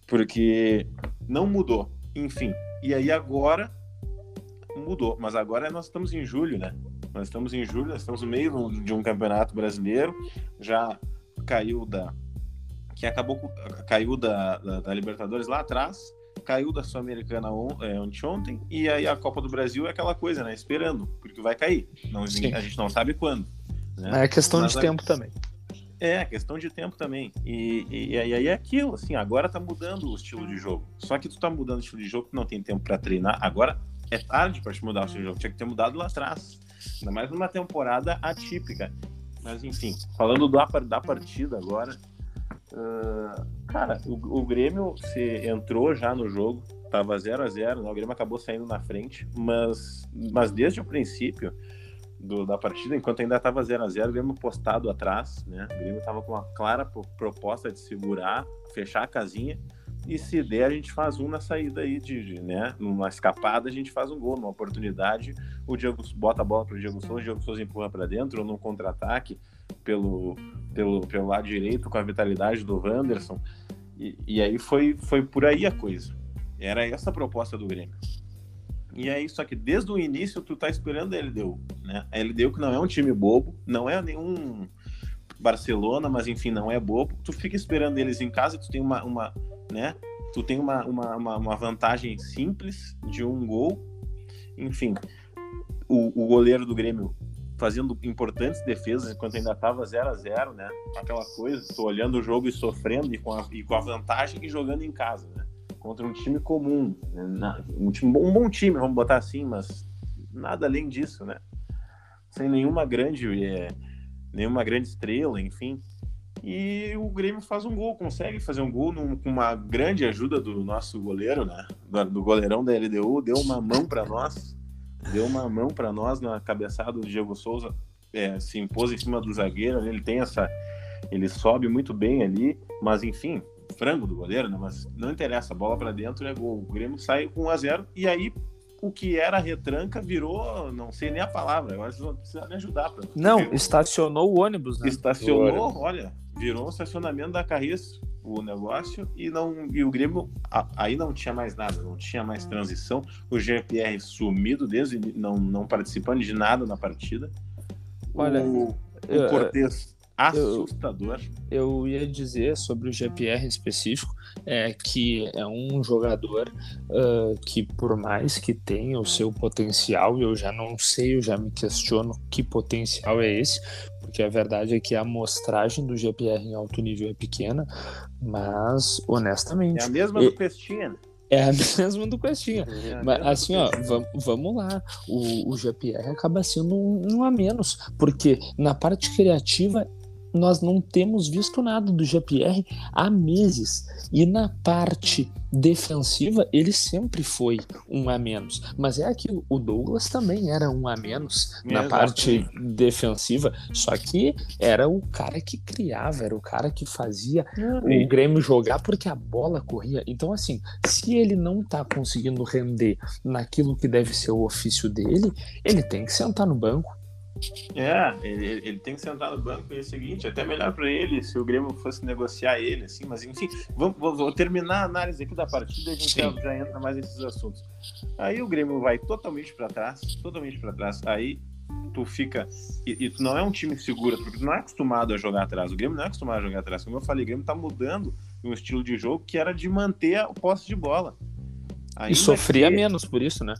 Porque não mudou, enfim. E aí agora mudou, mas agora nós estamos em julho, né? Nós estamos em julho, nós estamos no meio de um campeonato brasileiro, já caiu da que acabou caiu da, da, da Libertadores lá atrás, caiu da Sul-Americana on, é, ontem, e aí a Copa do Brasil é aquela coisa, né? Esperando, porque vai cair. Não, a gente não sabe quando. Né? É questão Mas de a... tempo também. É, questão de tempo também. E, e, e, aí é aquilo, assim, agora tá mudando o estilo de jogo. Só que tu tá mudando o estilo de jogo, não tem tempo para treinar. Agora é tarde para te mudar o estilo de jogo. Tinha que ter mudado lá atrás. Ainda mais numa temporada atípica. Mas enfim, falando da, da partida agora, Uh, cara, o, o, Grêmio se entrou já no jogo, tava 0 a 0 né? o Grêmio acabou saindo na frente, mas, mas desde o princípio do, da partida, enquanto ainda estava 0 a 0 o Grêmio postado atrás, né? O Grêmio estava com uma clara proposta de segurar, fechar a casinha, e se der, a gente faz um na saída aí, de né? Numa escapada, a gente faz um gol, numa oportunidade, o Diego bota a bola para o Diego Souza, o Diego Souza empurra para dentro, ou num contra-ataque, pelo, pelo, pelo lado direito, com a vitalidade do Wanderson. E, e aí foi, foi por aí a coisa. Era essa a proposta do Grêmio. E aí, só que desde o início tu tá esperando a LDU, né? A LDU que não é um time bobo, não é nenhum Barcelona, mas enfim, não é bobo. Tu fica esperando eles em casa, tu tem uma, uma né? Tu tem uma, uma, uma, vantagem simples de um gol. Enfim, o, o goleiro do Grêmio fazendo importantes defesas enquanto ainda estava 0 a 0 né? Aquela coisa, tô olhando o jogo e sofrendo e com a, e com a vantagem e jogando em casa, né? Contra um time comum, né? um, time, um bom time, vamos botar assim, mas nada além disso, né? Sem nenhuma grande, é, nenhuma grande estrela, enfim. E o Grêmio faz um gol, consegue fazer um gol num, com uma grande ajuda do nosso goleiro, né? Do, do goleirão da LDU, deu uma mão para nós deu uma mão para nós na cabeçada do Diego Souza, é, se impôs em cima do zagueiro, ele tem essa, ele sobe muito bem ali, mas enfim, frango do goleiro, né? Mas não interessa, a bola para dentro é gol. O Grêmio sai com 1 a 0 e aí o que era retranca virou, não sei nem a palavra, agora vocês vão precisar me ajudar. Pra... Não, estacionou o ônibus, né? Estacionou, olha, virou um estacionamento da Carris o negócio e não e o Grêmio aí não tinha mais nada, não tinha mais transição. O GPR sumido desde não não participando de nada na partida. Olha, o, o Cortez assustador. Eu, eu, ia dizer sobre o GPR específico é que é um jogador uh, que por mais que tenha o seu potencial, eu já não sei, eu já me questiono que potencial é esse, porque a verdade é que a amostragem do GPR em alto nível é pequena, mas honestamente. É a mesma do Pestinha. É a mesma do Questinha. É Mas assim, ó, vamos, vamos lá. O, o GPR acaba sendo um, um a menos, porque na parte criativa nós não temos visto nada do GPR há meses. E na parte defensiva, ele sempre foi um a menos. Mas é aquilo, o Douglas também era um a menos na parte defensiva, só que era o cara que criava, era o cara que fazia o Grêmio jogar porque a bola corria. Então, assim, se ele não tá conseguindo render naquilo que deve ser o ofício dele, ele tem que sentar no banco é, ele, ele, tem que sentar no banco e é o seguinte, até melhor para ele se o Grêmio fosse negociar ele, assim, mas enfim, vamos, vou terminar a análise aqui da partida e a gente já, já, entra mais nesses assuntos. Aí o Grêmio vai totalmente para trás, totalmente para trás. Aí tu fica. E, e, tu não é um time seguro, porque tu não é acostumado a jogar atrás. O Grêmio não é acostumado a jogar atrás. Como eu falei, o Grêmio tá mudando um estilo de jogo que era de manter o posse de bola. Ainda e sofria que... menos por isso, né?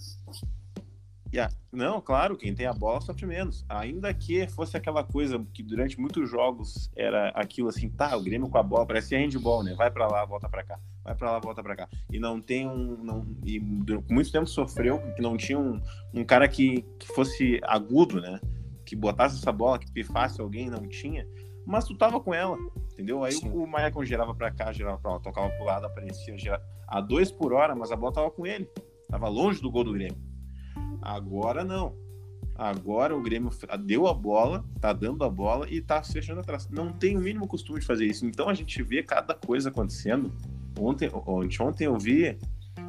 Não, claro, quem tem a bola sofre menos. Ainda que fosse aquela coisa que durante muitos jogos era aquilo assim, tá, o Grêmio com a bola, parecia handball, né? Vai para lá, volta para cá. Vai para lá, volta para cá. E não tem um. Não, e por muito tempo sofreu que não tinha um, um cara que, que fosse agudo, né? Que botasse essa bola, que pifasse alguém, não tinha. Mas tu tava com ela, entendeu? Aí Sim. o Maicon girava para cá, girava pra lá, tocava pro lado, aparecia girava, a dois por hora, mas a bola tava com ele. Tava longe do gol do Grêmio. Agora não. Agora o Grêmio deu a bola, tá dando a bola e tá fechando atrás. Não tem o mínimo costume de fazer isso. Então a gente vê cada coisa acontecendo. Ontem, ontem, ontem eu vi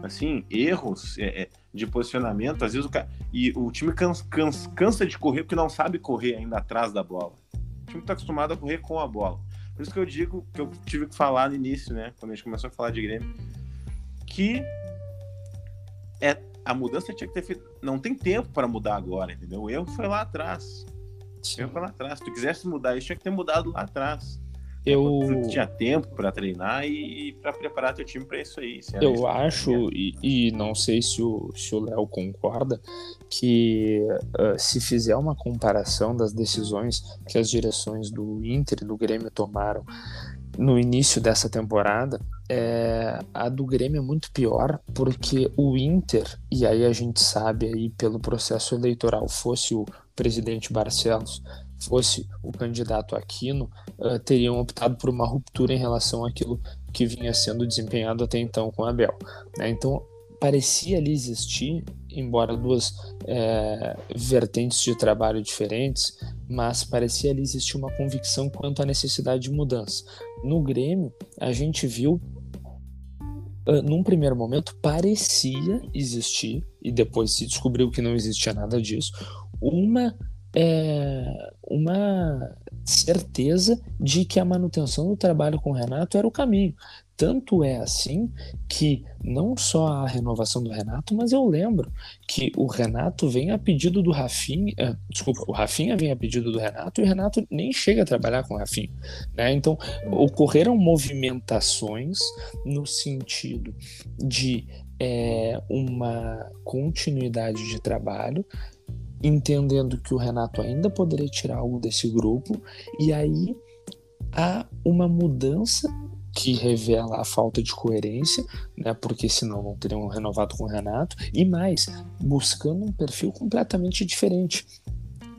assim, erros é, é, de posicionamento, às vezes o cara, e o time cansa, cansa, cansa de correr porque não sabe correr ainda atrás da bola. O time tá acostumado a correr com a bola. Por isso que eu digo que eu tive que falar no início, né, quando a gente começou a falar de Grêmio, que é a mudança tinha que ter feito. Não tem tempo para mudar agora, entendeu? O erro foi lá atrás. O erro foi lá atrás. Se tu quisesse mudar isso, tinha que ter mudado lá atrás. Eu tu tinha tempo para treinar e para preparar teu time para isso aí. Eu acho e, e, não sei se o se o Léo concorda que uh, se fizer uma comparação das decisões que as direções do Inter e do Grêmio tomaram no início dessa temporada, é, a do Grêmio é muito pior porque o Inter, e aí a gente sabe aí pelo processo eleitoral, fosse o presidente Barcelos, fosse o candidato Aquino, uh, teriam optado por uma ruptura em relação àquilo que vinha sendo desempenhado até então com Abel. Né? Então parecia ali existir, embora duas é, vertentes de trabalho diferentes, mas parecia ali existir uma convicção quanto à necessidade de mudança. No Grêmio, a gente viu, uh, num primeiro momento, parecia existir, e depois se descobriu que não existia nada disso, uma, é, uma certeza de que a manutenção do trabalho com o Renato era o caminho. Tanto é assim que não só a renovação do Renato, mas eu lembro que o Renato vem a pedido do Rafinha, uh, desculpa, o Rafinha vem a pedido do Renato e o Renato nem chega a trabalhar com o Rafinha. Né? Então, ocorreram movimentações no sentido de é, uma continuidade de trabalho, entendendo que o Renato ainda poderia tirar algo desse grupo, e aí há uma mudança que revela a falta de coerência, né? Porque senão não teriam renovado com o Renato e mais, buscando um perfil completamente diferente.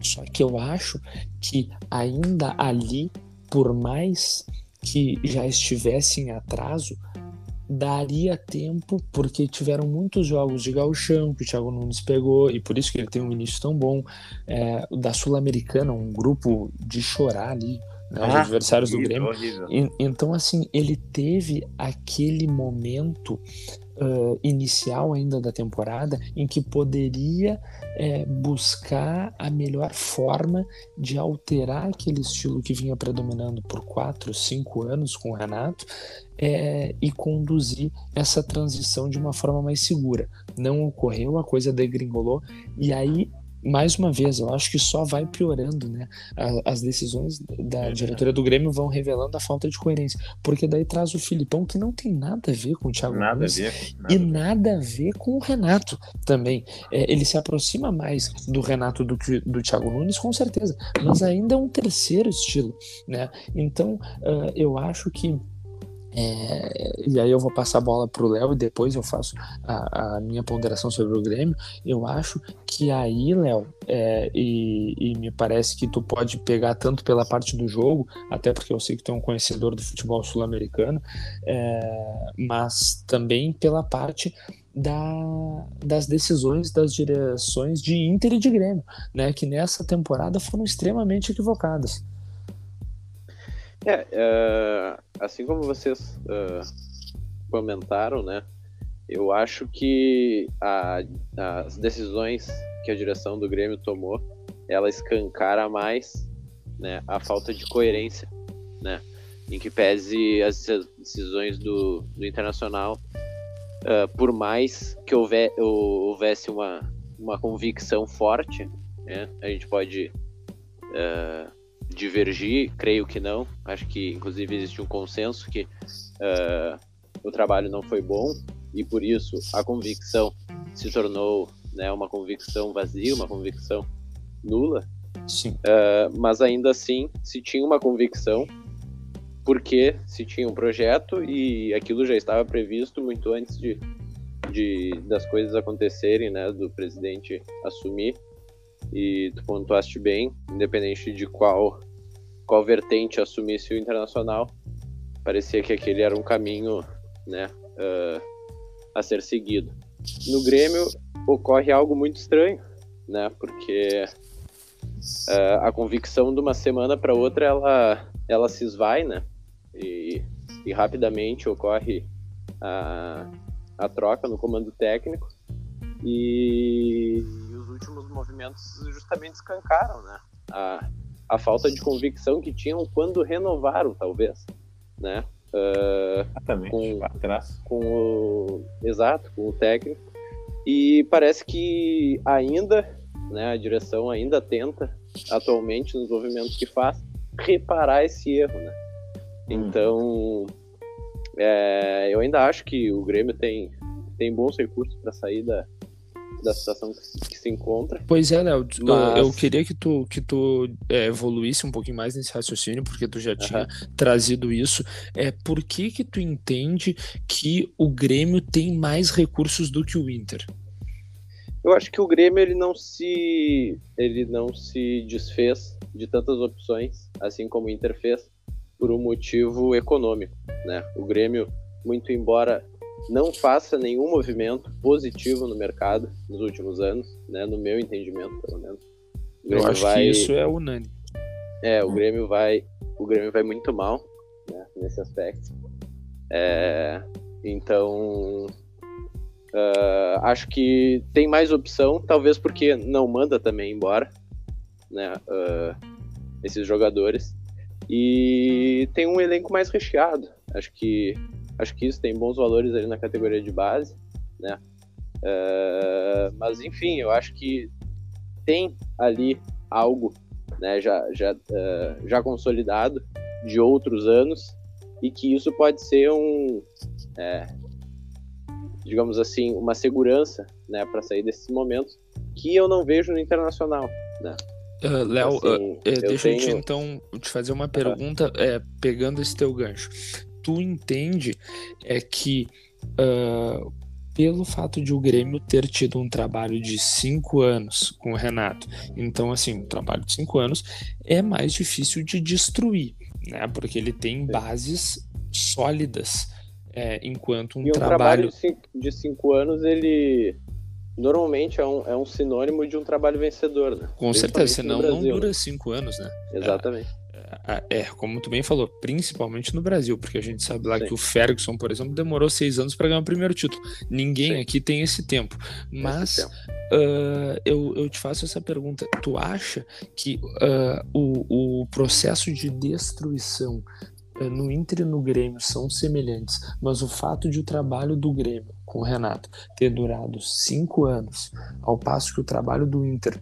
Só que eu acho que ainda ali, por mais que já estivesse em atraso, daria tempo, porque tiveram muitos jogos de gauchão que o Thiago Nunes pegou, e por isso que ele tem um início tão bom, é, da Sul-Americana, um grupo de chorar ali, né, os Ah, adversários do horrível, Grêmio. horrível. En- Então, assim, ele teve aquele momento ah, inicial ainda da temporada em que poderia eh, buscar a melhor forma de alterar aquele estilo que vinha predominando por quatro, cinco anos com o Renato eh, e conduzir essa transição de uma forma mais segura. Não ocorreu, a coisa degringolou, e aí. Mais uma vez, eu acho que só vai piorando, né? A- As decisões da É. diretoria do Grêmio vão revelando a falta de coerência. Porque daí traz o Filipão, que não tem nada a ver com o Thiago Nada a Nunes ver. e Nada a ver. nada a ver com o Renato também. É, ele se aproxima mais do Renato do que do Thiago Nunes, com certeza, mas ainda é um terceiro estilo, né? Então, ah, eu acho que é, e aí eu vou passar a bola para o Léo e depois eu faço a, a minha ponderação sobre o Grêmio. Eu acho que aí, Léo, é, e, e me parece que tu pode pegar tanto pela parte do jogo, até porque eu sei que tu é um conhecedor do futebol sul-americano, é, mas também pela parte da, das decisões das direções de Inter e de Grêmio, né, que nessa temporada foram extremamente equivocadas. É, é, assim como vocês é, comentaram, né? Eu acho que a- as decisões que a direção do Grêmio tomou, ela escancara mais né, a falta de coerência, né? Em que pese as decisões do, do Internacional, é, por mais que houve- houvesse uma, uma convicção forte, né? A gente pode é, divergir, creio que não. Acho que, inclusive, existe um consenso que eh, o trabalho não foi bom e, por isso, a convicção se tornou né, uma convicção vazia, uma convicção nula. Sim. Eh, mas, ainda assim, se tinha uma convicção, porque se tinha um projeto e aquilo já estava previsto muito antes de, de das coisas acontecerem, né, do presidente assumir e tu pontuaste bem, independente de qual qual vertente assumisse o internacional, parecia que aquele era um caminho, né, ah, a ser seguido. No Grêmio ocorre algo muito estranho, né, porque ah, a convicção de uma semana para outra ela ela se esvai, né, e, e rapidamente ocorre a, a troca no comando técnico e movimentos justamente escancaram, né? A, a falta de convicção que tinham quando renovaram, talvez, né? Ah, Exatamente. com- atrás. com o exato, com o técnico. E parece que ainda, né, a direção ainda tenta atualmente nos movimentos que faz reparar esse erro, né? Hum. Então, é, eu ainda acho que o Grêmio tem tem bons recursos para sair da, da situação que, se- encontra. Pois é, Léo, eu- Mas- eu queria que tu, que tu é, evoluísse um pouquinho mais nesse raciocínio, porque tu já tinha trazido isso. É, por que que tu entende que o Grêmio tem mais recursos do que o Inter? Eu acho que o Grêmio ele não se ele não se desfez de tantas opções, assim como o Inter fez, por um motivo econômico, né? O Grêmio, muito embora não faça nenhum movimento positivo no mercado nos últimos anos, né? No meu entendimento, pelo menos. Eu acho vai, que isso é unânime. é, o Grêmio vai, o Grêmio vai muito mal, né, nesse aspecto. É, então, ah, acho que tem mais opção, talvez porque não manda também embora, né, ah, esses jogadores. E tem um elenco mais recheado. Acho que, acho que isso tem bons valores ali na categoria de base, né. Ah, mas enfim, eu acho que tem ali algo né, já, já, eh, já consolidado de outros anos e que isso pode ser um, é, digamos assim, uma segurança né, para sair desses momentos que eu não vejo no internacional. Ah, Léo, ah, Assim, é, eu deixa eu te tenho- então te fazer uma pergunta, é, pegando esse teu gancho. Tu entende é que ah, pelo fato de o Grêmio ter tido um trabalho de cinco anos com o Renato, então assim, um trabalho de cinco anos é mais difícil de destruir, né? Porque ele tem bases sólidas é, enquanto um, e um trabalho... trabalho de cinco, de cinco anos, ele normalmente é um, é um sinônimo de um trabalho vencedor, né? Com certeza, senão não dura cinco anos, né? Exatamente. É, é, como tu bem falou, principalmente no Brasil, porque a gente sabe lá Sim. que o Ferguson, por exemplo, demorou seis anos para ganhar o primeiro título. Ninguém Sim. aqui tem esse tempo. Mas esse tempo. Uh, eu, eu te faço essa pergunta: tu acha que uh, o, o processo de destruição uh, no Inter e no Grêmio são semelhantes, mas o fato de o trabalho do Grêmio com o Renato ter durado cinco anos, ao passo que o trabalho do Inter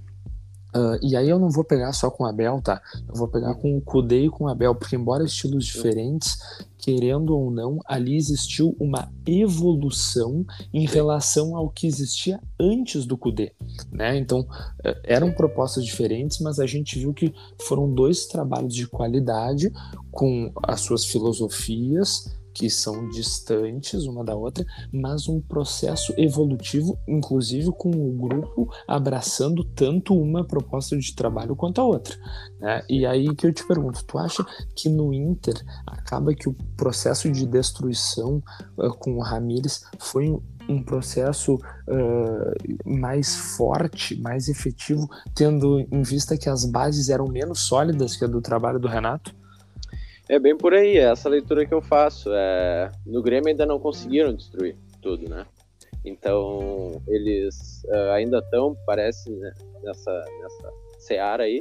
Uh, e aí eu não vou pegar só com o Abel, tá? Eu vou pegar com o Kudê e com o Abel, porque embora estilos diferentes, querendo ou não, ali existiu uma evolução em relação ao que existia antes do Kudê, né? Então, uh, eram propostas diferentes, mas a gente viu que foram dois trabalhos de qualidade com as suas filosofias, que são distantes uma da outra, mas um processo evolutivo, inclusive com o grupo abraçando tanto uma proposta de trabalho quanto a outra. Né? E aí que eu te pergunto, tu acha que no Inter acaba que o processo de destruição uh, com o Ramires foi um processo uh, mais forte, mais efetivo, tendo em vista que as bases eram menos sólidas que a do trabalho do Renato? É bem por aí, é essa leitura que eu faço. É... No Grêmio ainda não conseguiram destruir tudo, né? Então, eles uh, ainda estão, parece, né, nessa, nessa seara aí.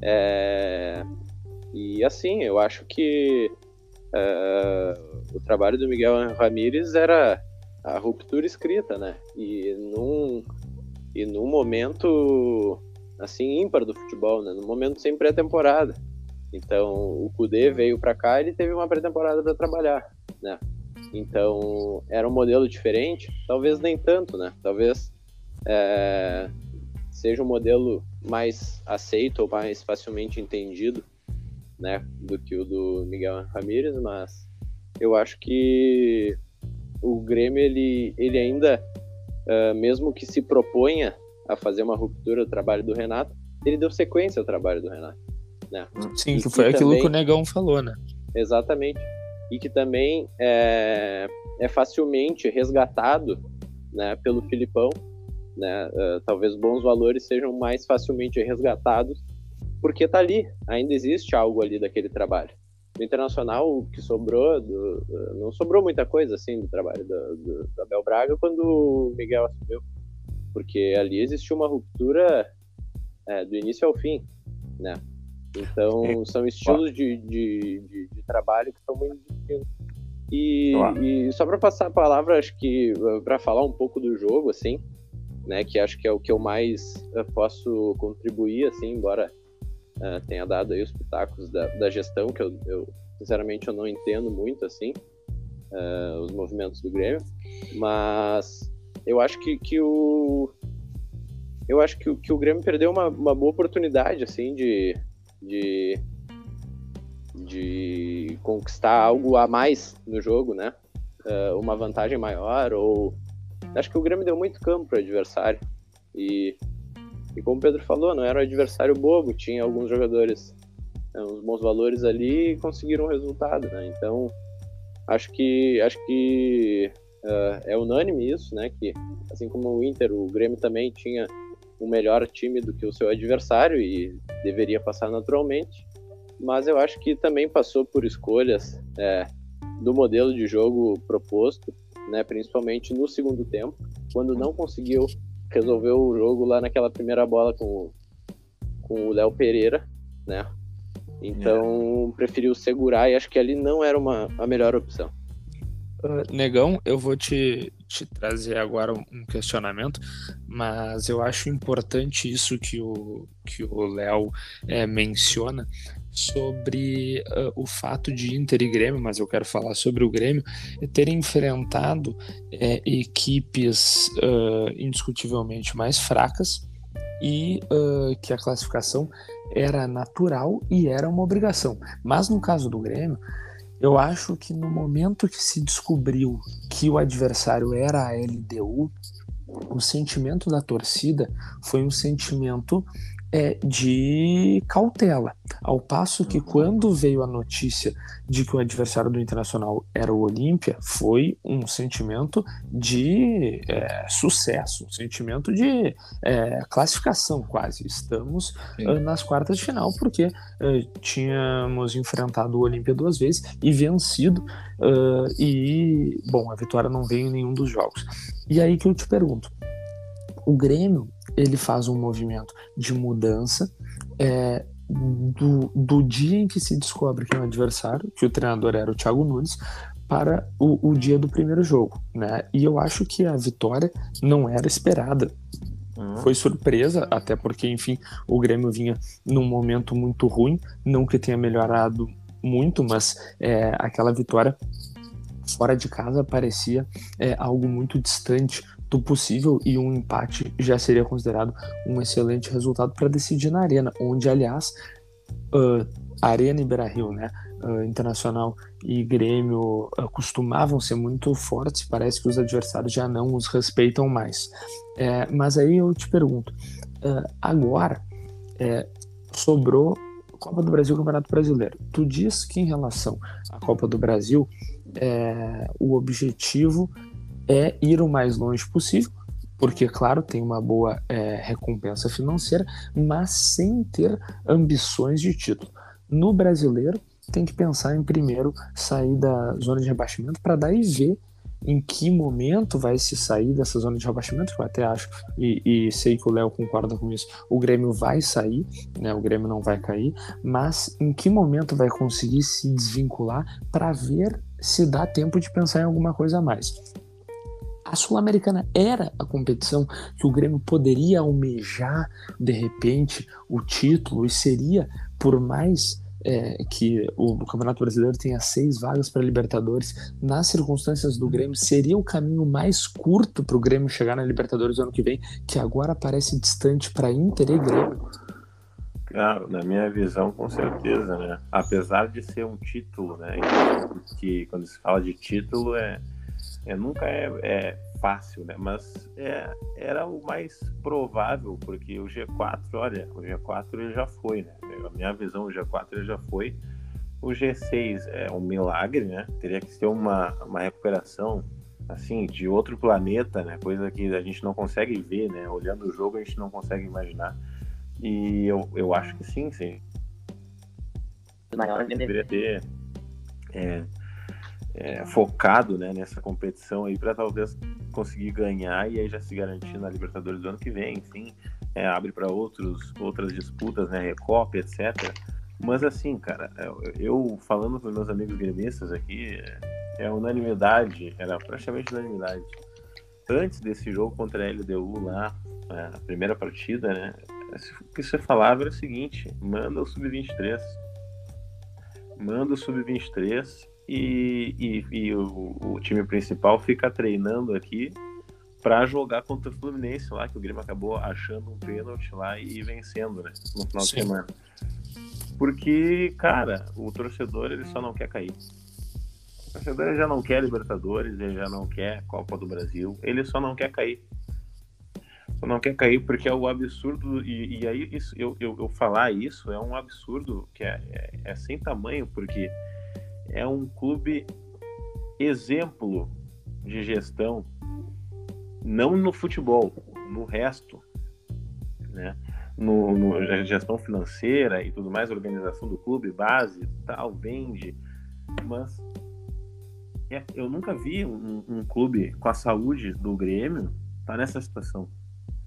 É... E assim, eu acho que uh, o trabalho do Miguel Ramírez era a ruptura escrita, né? E num, e num momento assim ímpar do futebol, né? No momento sem pré-temporada. Então, o Kudê veio para cá, ele teve uma pré-temporada para trabalhar, né? Então, era um modelo diferente, talvez nem tanto, né? Talvez é, seja um modelo mais aceito ou mais facilmente entendido, né, do que o do Miguel Ramírez, mas eu acho que o Grêmio ele, ele ainda, uh, mesmo que se proponha a fazer uma ruptura do trabalho do Renato, ele deu sequência ao trabalho do Renato. Né? Sim, e que foi que aquilo também... que o Negão falou, né? Exatamente. E que também é, é facilmente resgatado né, pelo Filipão. Né? Uh, talvez bons valores sejam mais facilmente resgatados porque tá ali, ainda existe algo ali daquele trabalho. No Internacional, o que sobrou, do, não sobrou muita coisa assim do trabalho do, do, do Abel Braga quando o Miguel assumiu, porque ali existiu uma ruptura é, do início ao fim, né? Então, é. são estilos de, de, de, de trabalho que são muito distintos. E, e só para passar a palavra, acho que para falar um pouco do jogo, assim, né, que acho que é o que eu mais eu posso contribuir, assim, embora uh, tenha dado aí os pitacos da, da gestão, que eu, eu, sinceramente eu não entendo muito, assim, uh, os movimentos do Grêmio, mas eu acho que, que o eu acho que, que o Grêmio perdeu uma, uma boa oportunidade, assim, de, de, de conquistar algo a mais no jogo, né? Uh, uma vantagem maior, ou. Acho que o Grêmio deu muito campo para o adversário. E, e como o Pedro falou, não era um adversário bobo, tinha alguns jogadores, né, uns bons valores ali e conseguiram o resultado, né? Então, acho que, acho que uh, é unânime isso, né? Que assim como o Inter, o Grêmio também tinha um melhor time do que o seu adversário e deveria passar naturalmente. Mas eu acho que também passou por escolhas é, do modelo de jogo proposto, né, principalmente no segundo tempo, quando não conseguiu resolver o jogo lá naquela primeira bola com, com o Léo Pereira, né? Então é. preferiu segurar e acho que ali não era uma, a melhor opção. Uh, negão, eu vou te, te trazer agora um questionamento, mas eu acho importante isso que o que o Léo é, menciona sobre uh, o fato de Inter e Grêmio, mas eu quero falar sobre o Grêmio, terem enfrentado é, equipes uh, indiscutivelmente mais fracas e uh, que a classificação era natural e era uma obrigação. Mas no caso do Grêmio, eu acho que no momento que se descobriu que o adversário era a LDU, o sentimento da torcida foi um sentimento é, de cautela. Ao passo que, quando veio a notícia de que o adversário do Internacional era o Olímpia, foi um sentimento de é, sucesso, um sentimento de é, classificação quase. Estamos uh, nas quartas de final, porque uh, tínhamos enfrentado o Olímpia duas vezes e vencido, uh, e, bom, a vitória não veio em nenhum dos jogos. E aí que eu te pergunto, o Grêmio ele faz um movimento de mudança é, do, do dia em que se descobre que é um adversário, que o treinador era o Thiago Nunes, para o, o dia do primeiro jogo, né? E eu acho que a vitória não era esperada. Uhum. Foi surpresa, até porque, enfim, o Grêmio vinha num momento muito ruim, não que tenha melhorado muito, mas é, aquela vitória fora de casa parecia é, algo muito distante do possível e um empate já seria considerado um excelente resultado para decidir na arena, onde aliás uh, Arena e Beira-Rio, né, uh, Internacional e Grêmio uh, costumavam ser muito fortes. Parece que os adversários já não os respeitam mais. É, mas aí eu te pergunto, agora é, sobrou Copa do Brasil, Campeonato Brasileiro. Tu diz que em relação à Copa do Brasil, é, o objetivo é ir o mais longe possível, porque, claro, tem uma boa é, recompensa financeira, mas sem ter ambições de título. No brasileiro, tem que pensar em primeiro sair da zona de rebaixamento para daí ver em que momento vai se sair dessa zona de rebaixamento, que eu até acho, e, e sei que o Léo concorda com isso, o Grêmio vai sair, né, o Grêmio não vai cair, mas em que momento vai conseguir se desvincular para ver se dá tempo de pensar em alguma coisa a mais. A Sul-Americana era a competição que o Grêmio poderia almejar de repente o título e seria, por mais é, que o, Campeonato Brasileiro tenha seis vagas para Libertadores, nas circunstâncias do Grêmio, seria o caminho mais curto para o Grêmio chegar na Libertadores no ano que vem, que agora parece distante para Inter e Grêmio. Ah, na minha visão, com certeza, né? Apesar de ser um título, né? Que quando se fala de título é é, nunca é, é, fácil, né? Mas é, era o mais provável, porque o G4, olha, o G4 ele já foi, né? A minha visão, o G4 ele já foi. O G6 é um milagre, né? Teria que ser uma, uma recuperação, assim, de outro planeta, né? Coisa que a gente não consegue ver, né? Olhando o jogo, a gente não consegue imaginar. E eu, eu acho que sim, sim. Maior deveria ter é, é, focado né, nessa competição aí para talvez conseguir ganhar e aí já se garantir na Libertadores do ano que vem, enfim, é, abre para outros outras disputas, né, Recopa, etc. Mas assim, cara, eu falando com meus amigos gremistas aqui, é unanimidade, era praticamente unanimidade. Antes desse jogo contra a LDU lá, é, a primeira partida, né, o que você falava era o seguinte: manda o sub-23, manda o sub-23 e, e, e o, o, time principal fica treinando aqui para jogar contra o Fluminense lá, que o Grêmio acabou achando um pênalti lá e vencendo, né, no final Sim. de semana. Porque, cara, o torcedor ele só não quer cair. O torcedor ele já não quer Libertadores, ele já não quer Copa do Brasil, ele só não quer cair. Só não quer cair porque é o absurdo, e, e aí isso, eu, eu, eu, falar isso é um absurdo que é, é, é sem tamanho, porque é um clube exemplo de gestão, não no futebol, no resto, né? No, no, gestão financeira e tudo mais, organização do clube, base, tal, vende, mas é, eu nunca vi um, um, clube com a saúde do Grêmio tá nessa situação.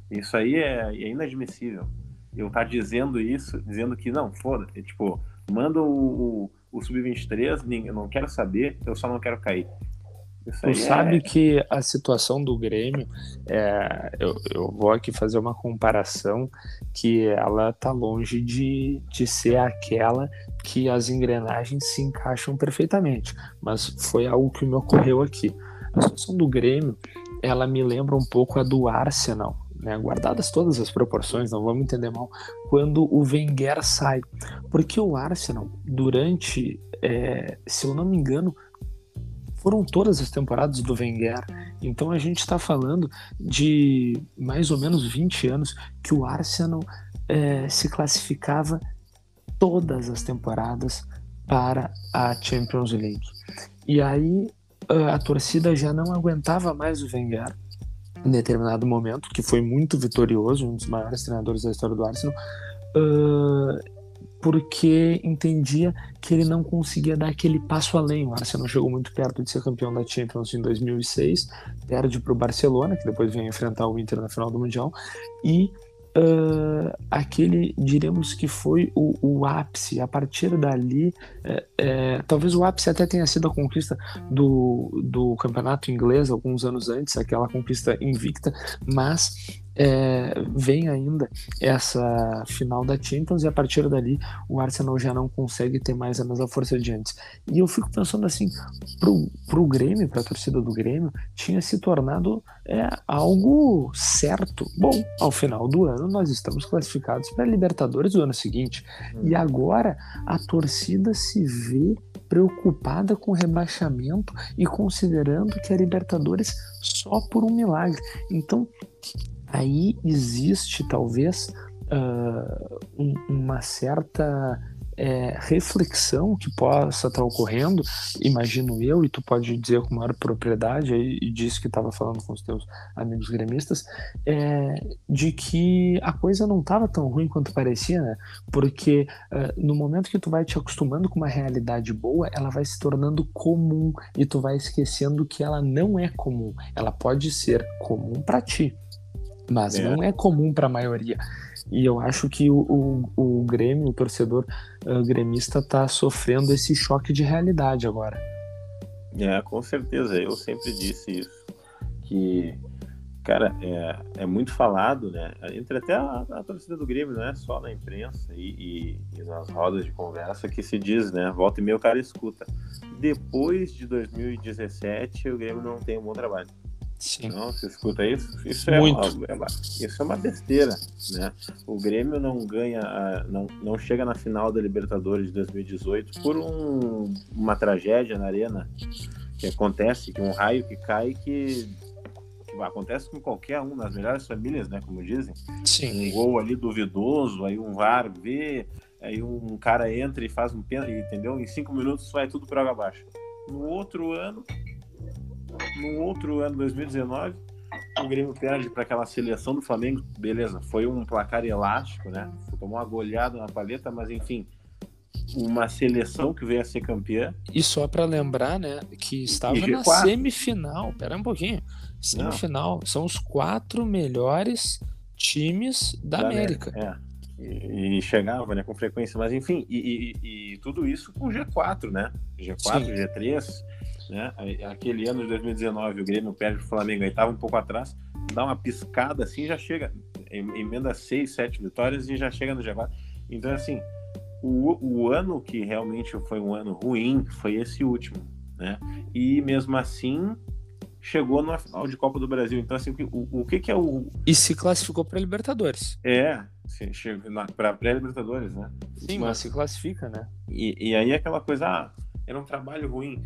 Isso aí é, é inadmissível. Eu tá dizendo isso, dizendo que não, foda, é, tipo, manda o, o o sub-23, eu não quero saber, eu só não quero cair. Isso tu sabe é... que a situação do Grêmio, é, eu, eu, vou aqui fazer uma comparação que ela tá longe de, de ser aquela que as engrenagens se encaixam perfeitamente, mas foi algo que me ocorreu aqui. A situação do Grêmio, ela me lembra um pouco a do Arsenal, né, guardadas todas as proporções, não vamos entender mal, quando o Wenger sai. Porque o Arsenal, durante, é, se eu não me engano, foram todas as temporadas do Wenger. Então a gente está falando de mais ou menos 20 anos que o Arsenal é, se classificava todas as temporadas para a Champions League. E aí a torcida já não aguentava mais o Wenger em determinado momento, que foi muito vitorioso, um dos maiores treinadores da história do Arsenal, uh, porque entendia que ele não conseguia dar aquele passo além. O Arsenal chegou muito perto de ser campeão da Champions em 2006, perde para o Barcelona, que depois vem enfrentar o Inter na final do Mundial, e uh, aquele, diremos que foi o, o, ápice. A partir dali, é, é, talvez o ápice até tenha sido a conquista do, do campeonato inglês alguns anos antes, aquela conquista invicta, mas é, vem ainda essa final da Champions e a partir dali o Arsenal já não consegue ter mais a mesma força de antes. E eu fico pensando assim, pro, pro Grêmio, pra torcida do Grêmio, tinha se tornado é, algo certo. Bom, ao final do ano nós estamos classificados para Libertadores do ano seguinte. Hum. E agora a torcida se vê preocupada com o rebaixamento e considerando que a Libertadores só por um milagre. Então, aí existe talvez uh, um, uma certa é, reflexão que possa estar ocorrendo, imagino eu, e tu pode dizer com maior propriedade, e disse que estava falando com os teus amigos gremistas, é, de que a coisa não estava tão ruim quanto parecia, né? Porque uh, no momento que tu vai te acostumando com uma realidade boa, ela vai se tornando comum e tu vai esquecendo que ela não é comum. Ela pode ser comum para ti, mas é. não é comum para a maioria. E eu acho que o, o, o Grêmio, o torcedor uh, gremista, está sofrendo esse choque de realidade agora. É, com certeza. Eu sempre disse isso. Que, cara, é, é muito falado, né? Entre até a, a torcida do Grêmio, não é só na imprensa e, e, e, nas rodas de conversa que se diz, né? Volta e meio o cara escuta. Depois de 2017, o Grêmio não tem um bom trabalho. Sim. Não, você escuta isso? Isso é, Uma, é isso é uma besteira, né? O Grêmio não ganha, não, não chega na final da Libertadores de 2018 por um, uma tragédia na arena que acontece, que um raio que cai que acontece com qualquer um, nas melhores famílias, né? Como dizem. Sim. Um gol ali duvidoso, aí um VAR vê, aí um cara entra e faz um pênalti, entendeu? Em cinco minutos vai tudo por água abaixo. No outro ano, no outro ano, 2019, o Grêmio perde para aquela seleção do Flamengo. Beleza, foi um placar elástico, né? Tomou uma goleada na paleta, mas enfim, uma seleção que veio a ser campeã. E só para lembrar, né, que estava na semifinal. Pera um pouquinho. Semifinal. Não. São os quatro melhores times da, da América. América. É. E, e, chegava, né, com frequência. Mas enfim, e, e, e tudo isso com G4, né? G4, Sim. G3 né? Aquele ano de 2019, o Grêmio perde o Flamengo, aí estava um pouco atrás, dá uma piscada assim, já chega, emenda seis, sete vitórias e já chega no G4. Então, assim, o, o ano que realmente foi um ano ruim foi esse último, né? E mesmo assim, chegou na final de Copa do Brasil. Então, assim, o, o que, que é o. E se classificou para Libertadores. É, para pré-Libertadores, né? Sim, mas, mas, se classifica, né? E, e aí aquela coisa, ah, era um trabalho ruim.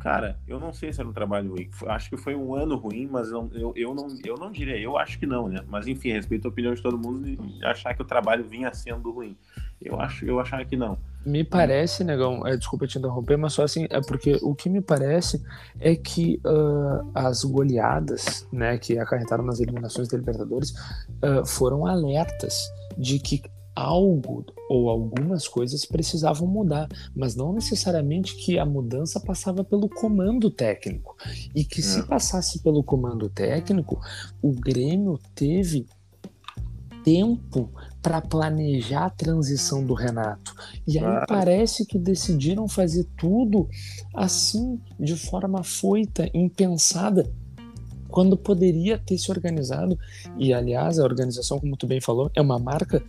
Cara, eu não sei se era um trabalho ruim. Acho que foi um ano ruim, mas não, eu, eu, não, eu não diria. Eu acho que não, né? Mas enfim, respeito a opinião de todo mundo e achar que o trabalho vinha sendo ruim. Eu acho, eu achava que não. Me parece, negão, é, desculpa te interromper, mas só assim, é porque o que me parece é que uh, as goleadas, né, que acarretaram nas eliminações da Libertadores, uh, foram alertas de que algo ou algumas coisas precisavam mudar, mas não necessariamente que a mudança passava pelo comando técnico. E que é. se passasse pelo comando técnico, o Grêmio teve tempo para planejar a transição do Renato. E aí ah. parece que decidiram fazer tudo assim, de forma foita, impensada, quando poderia ter se organizado. E aliás, a organização, como tu bem falou, é uma marca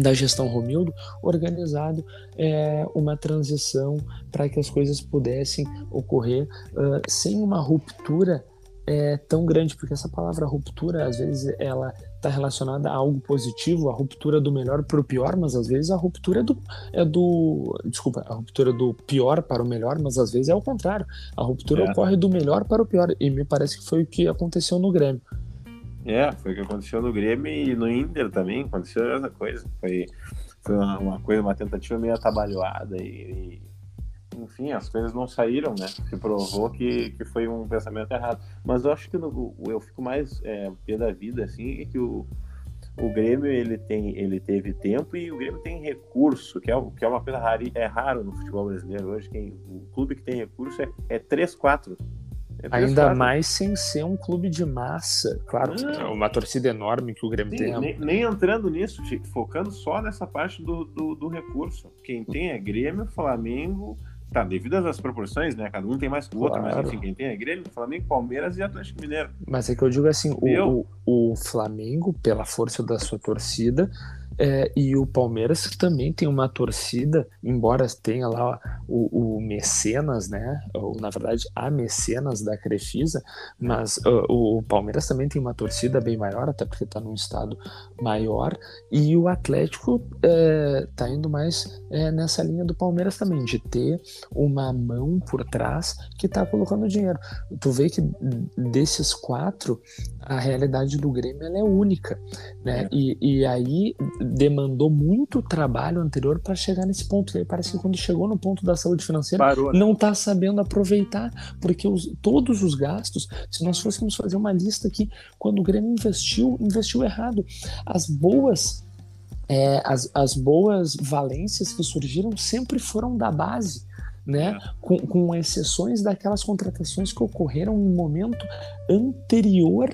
da gestão Romildo, organizado é, uma transição para que as coisas pudessem ocorrer uh, sem uma ruptura é, tão grande, porque essa palavra ruptura, às vezes, ela está relacionada a algo positivo, a ruptura do melhor para o pior, mas às vezes a ruptura é do, é do. Desculpa, a ruptura do pior para o melhor, mas às vezes é o contrário. A ruptura é. ocorre do melhor para o pior, e me parece que foi o que aconteceu no Grêmio. É, foi o que aconteceu no Grêmio e no Inter também, aconteceu essa coisa. Foi, foi uma, uma coisa, uma tentativa meio atabalhoada e, e, enfim, as coisas não saíram, né? Se provou que, que foi um pensamento errado. Mas eu acho que no, eu fico mais é, pé da vida, assim, é que o, o Grêmio ele tem ele teve tempo e o Grêmio tem recurso que é, que é uma coisa rara é raro no futebol brasileiro hoje quem o clube que tem recurso é, é 3, 4 é Ainda mais sem ser um clube de massa. Claro, não. uma torcida enorme que o Grêmio Sim, tem. Nem, nem, entrando nisso, focando só nessa parte do, do, do recurso. Quem tem é Grêmio, Flamengo, Tá, devido às proporções, né? Cada um tem mais que o outro, mas enfim, quem tem é Grêmio, Flamengo, Palmeiras e Atlético Mineiro. Mas é que eu digo assim, o, o, o, Flamengo, pela força da sua torcida, é, e o Palmeiras também tem uma torcida, embora tenha lá o, o mecenas, né? Ou, na verdade, a mecenas da Crefisa, mas uh, o Palmeiras também tem uma torcida bem maior, até porque está num estado maior, e o Atlético está é, indo mais é, nessa linha do Palmeiras também, de ter uma mão por trás que está colocando dinheiro. Tu vê que desses quatro, a realidade do Grêmio é única, né? É. E, e aí demandou muito trabalho anterior para chegar nesse ponto. E aí parece que quando chegou no ponto da saúde financeira, Parou, né? não está sabendo aproveitar, porque os, todos os gastos, se nós fôssemos fazer uma lista aqui, quando o Grêmio investiu, investiu errado. As boas é, as, as boas valências que surgiram sempre foram da base. Né? É. Com, com exceções daquelas contratações que ocorreram em momento anterior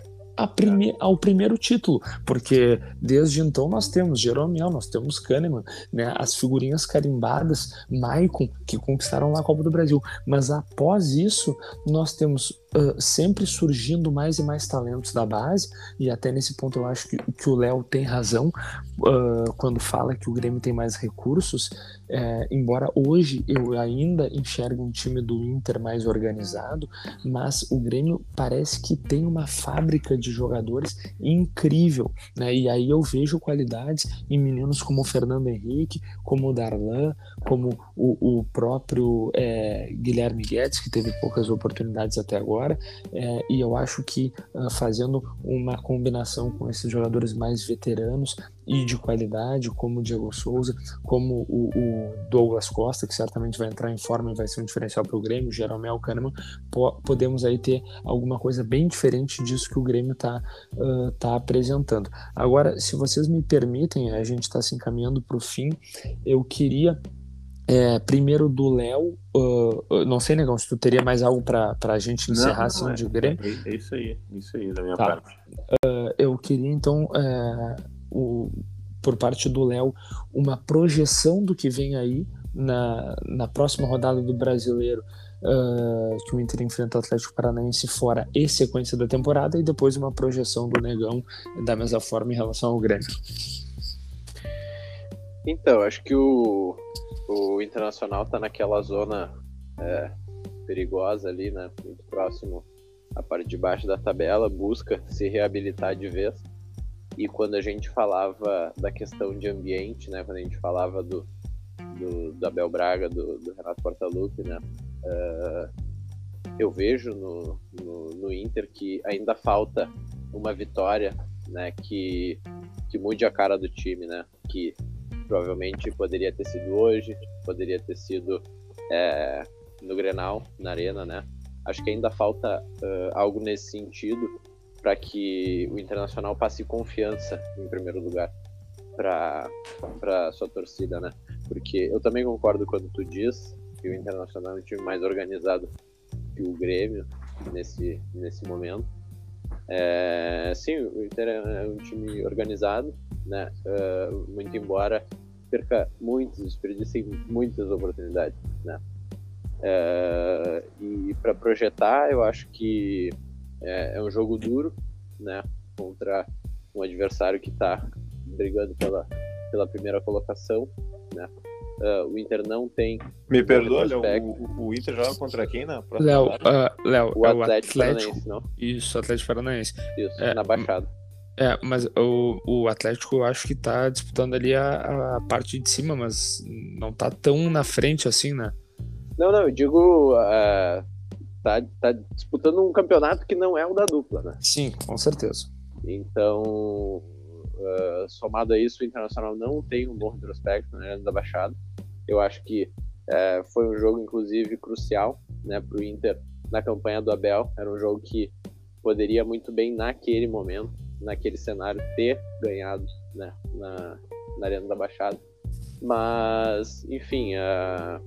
prime ao primeiro título, porque desde então nós temos Jeromel, nós temos Kahneman, né, as figurinhas carimbadas, Maicon, que conquistaram a Copa do Brasil, mas após isso nós temos sempre surgindo mais e mais talentos da base, e até nesse ponto eu acho que, que o Léo tem razão uh, quando fala que o Grêmio tem mais recursos, é, embora hoje eu ainda enxergue um time do Inter mais organizado, mas o Grêmio parece que tem uma fábrica de jogadores incrível, né? E aí eu vejo qualidades em meninos como o Fernando Henrique, como o Darlan, como o, o próprio é, Guilherme Guedes, que teve poucas oportunidades até agora, é, e eu acho que uh, fazendo uma combinação com esses jogadores mais veteranos e de qualidade, como o Diego Souza, como o, o, Douglas Costa, que certamente vai entrar em forma e vai ser um diferencial para o Grêmio, Jeromel Kahneman, po podemos aí ter alguma coisa bem diferente disso que o Grêmio está uh, tá apresentando. Agora, se vocês me permitem, a gente está se encaminhando para o fim, eu queria é, primeiro do Léo, uh, não sei, Negão, se tu teria mais algo para a gente encerrar não, assim é, de Grêmio. É, é, isso aí, isso aí da minha tá. parte. Uh, eu queria então é, o, por parte do Léo, uma projeção do que vem aí na, na próxima rodada do Brasileiro, uh, que o Inter enfrenta o Atlético Paranaense fora e sequência da temporada, e depois uma projeção do Negão da mesma forma em relação ao Grêmio. Então, acho que o, o Internacional está naquela zona é, perigosa ali, né? Muito próximo à parte de baixo da tabela, busca se reabilitar de vez. E quando a gente falava da questão de ambiente, né, quando a gente falava do, do, do Abel Braga, do, do Renato Portaluppi, né, uh, eu vejo no, no, no, Inter que ainda falta uma vitória, né, que, que mude a cara do time, né, que provavelmente poderia ter sido hoje, poderia ter sido é, no Grenal, na Arena, né, acho que ainda falta uh, algo nesse sentido para que o Internacional passe confiança em primeiro lugar para sua torcida, né? Porque eu também concordo quando tu diz que o Internacional é um time mais organizado que o Grêmio nesse nesse momento. É, sim, o Inter é um time organizado, né? Uh, muito embora perca muitos, desperdice muitas oportunidades, né? Uh, e para projetar, eu acho que é, é um jogo duro, né? Contra um adversário que está brigando pela, pela primeira colocação, né? Uh, o Inter não tem. Me perdoa, Léo, o, o, Inter joga contra quem na próxima Léo, uh, Léo, o, é o Atlético, Atlético não? Isso, Atlético Paranaense. Isso, é, na Baixada. É, mas o, o Atlético eu acho que tá disputando ali a, a parte de cima, mas não tá tão na frente assim, né? Não, não, eu digo uh, tá, tá disputando um campeonato que não é o da dupla, né? Sim, com certeza. Então, uh, somado a isso, o Internacional não tem um bom retrospecto né, da Baixada. Eu acho que uh, foi um jogo, inclusive, crucial né, para o Inter na campanha do Abel. Era um jogo que poderia muito bem, naquele momento, naquele cenário, ter ganhado né, na, na Arena da Baixada. Mas, enfim, uh,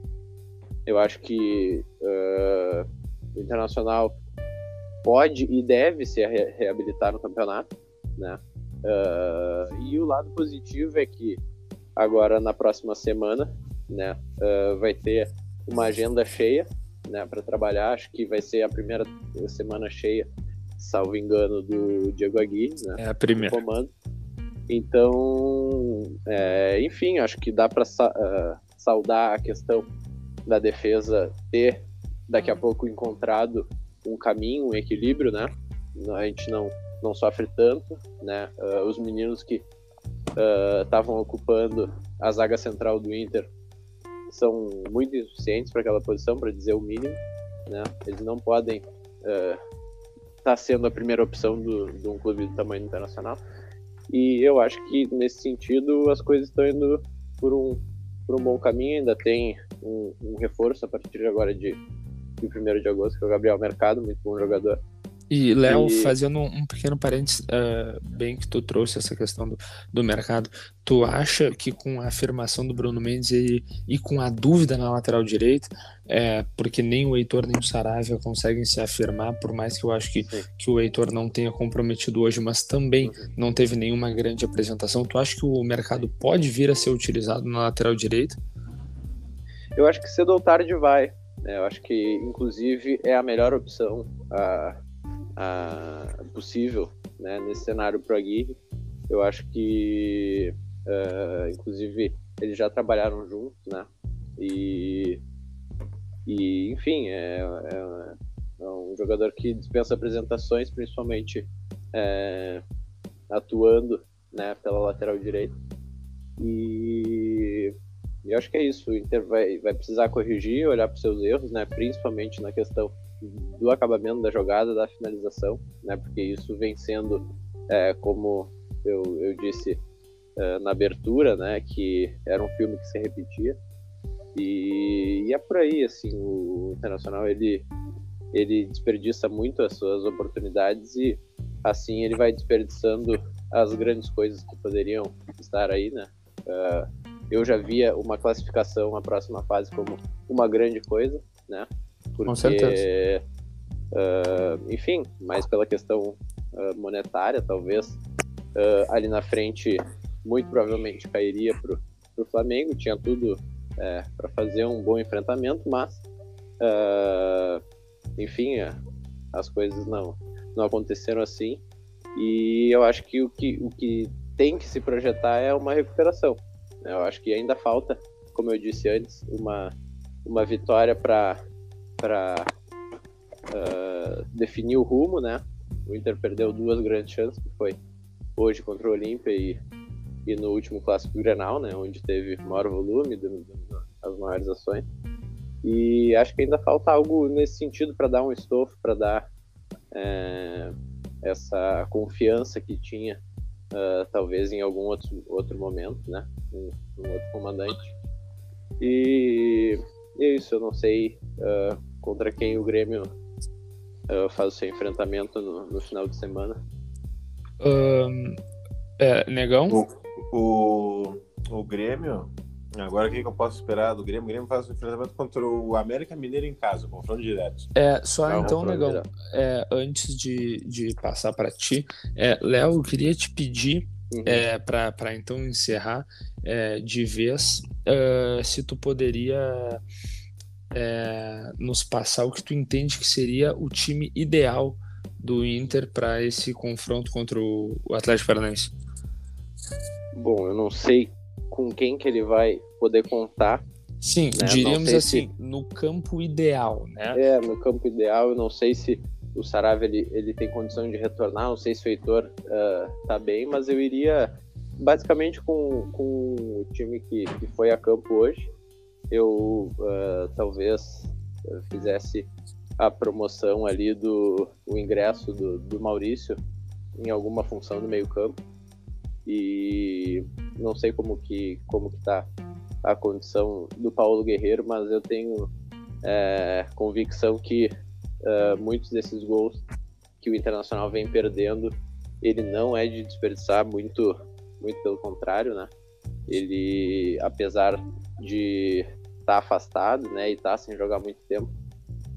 eu acho que uh, o Internacional pode e deve se re reabilitar no campeonato, né? Uh, e o lado positivo é que agora na próxima semana, né, uh, vai ter uma agenda cheia, né, para trabalhar. Acho que vai ser a primeira semana cheia, salvo engano, do Diego Aguirre, né? É a primeira. Comando. Então, é, enfim, acho que dá para uh, saudar a questão da defesa ter daqui a pouco encontrado um caminho, um equilíbrio, né? A gente não, não sofre tanto, né? Uh, os meninos que estavam uh, ocupando a zaga central do Inter são muito insuficientes para aquela posição, para dizer o mínimo, né? Eles não podem estar uh, tá sendo a primeira opção de um clube do tamanho internacional. E eu acho que nesse sentido as coisas estão indo por um, por um bom caminho. Ainda tem um, um reforço a partir de agora de de 1 de agosto, que é o Gabriel Mercado, muito bom jogador. E, Léo, e... fazendo um pequeno parênteses, uh, bem que tu trouxe essa questão do, do mercado, tu acha que com a afirmação do Bruno Mendes e, e com a dúvida na lateral direita, é, porque nem o Heitor nem o Saravia conseguem se afirmar, por mais que eu acho que, que o Heitor não tenha comprometido hoje, mas também uhum. não teve nenhuma grande apresentação, tu acha que o mercado pode vir a ser utilizado na lateral direita? Eu acho que cedo ou tarde vai. Né? Eu acho que, inclusive, é a melhor opção a, a possível né, nesse cenário para Aguirre. Eu acho que, uh, inclusive, eles já trabalharam juntos, né? E, e enfim, é, é, é um jogador que dispensa apresentações, principalmente é, atuando né, pela lateral direita. E e acho que é isso. O Inter vai, vai precisar corrigir, olhar para os seus erros, né? Principalmente na questão do acabamento da jogada, da finalização, né? Porque isso vem sendo, é, como eu, eu disse é, na abertura, né? Que era um filme que se repetia. E, e, é por aí, assim, o Internacional ele ele desperdiça muito as suas oportunidades e assim ele vai desperdiçando as grandes coisas que poderiam estar aí, né? Uh, eu já via uma classificação na próxima fase como uma grande coisa, né? Porque, Com certeza. Uh, enfim, mais pela questão uh, monetária, talvez uh, ali na frente muito provavelmente cairia para o Flamengo, tinha tudo é, para fazer um bom enfrentamento, mas enfim, as coisas não, não aconteceram assim. E eu acho que o que, o que tem que se projetar é uma recuperação. Eu acho que ainda falta, como eu disse antes, uma, uma vitória para uh, definir o rumo, né? O Inter perdeu duas grandes chances, que foi hoje contra o Olímpia e, e no último clássico Grenal, né? Onde teve maior volume, do, do, as maiores ações. E acho que ainda falta algo nesse sentido para dar um estofo, para dar é, essa confiança que tinha uh, talvez em algum outro, outro momento, né? Um, um outro comandante. E, e é isso, eu não sei uh, contra quem o Grêmio uh, faz o seu enfrentamento no, no final de semana. Um, é, negão? O, o, o Grêmio Agora o que, que eu posso esperar do Grêmio? O Grêmio faz o enfrentamento contra o América Mineiro em casa, confronto direto. É, só é então, Negão, é, antes de, de passar para ti, é, Léo, eu queria te pedir, uhum. é, para então encerrar é, de vez, uh, se tu poderia é, nos passar o que tu entende que seria o time ideal do Inter para esse confronto contra o Atlético Paranaense. Bom, eu não sei com quem que ele vai poder contar. Sim, né? diríamos assim, se... no campo ideal, né? É, no campo ideal, eu não sei se o Saravia ele, ele tem condição de retornar, não sei se o Heitor uh, tá bem, mas eu iria basicamente com, com o time que, que foi a campo hoje. Eu uh, talvez fizesse a promoção ali do o ingresso do, do Maurício em alguma função no meio campo e não sei como que como que tá a condição do Paulo Guerreiro, mas eu tenho é, convicção que é, muitos desses gols que o Internacional vem perdendo, ele não é de desperdiçar, muito, muito pelo contrário, né? Ele, apesar de estar tá afastado, né, e estar tá sem jogar muito tempo,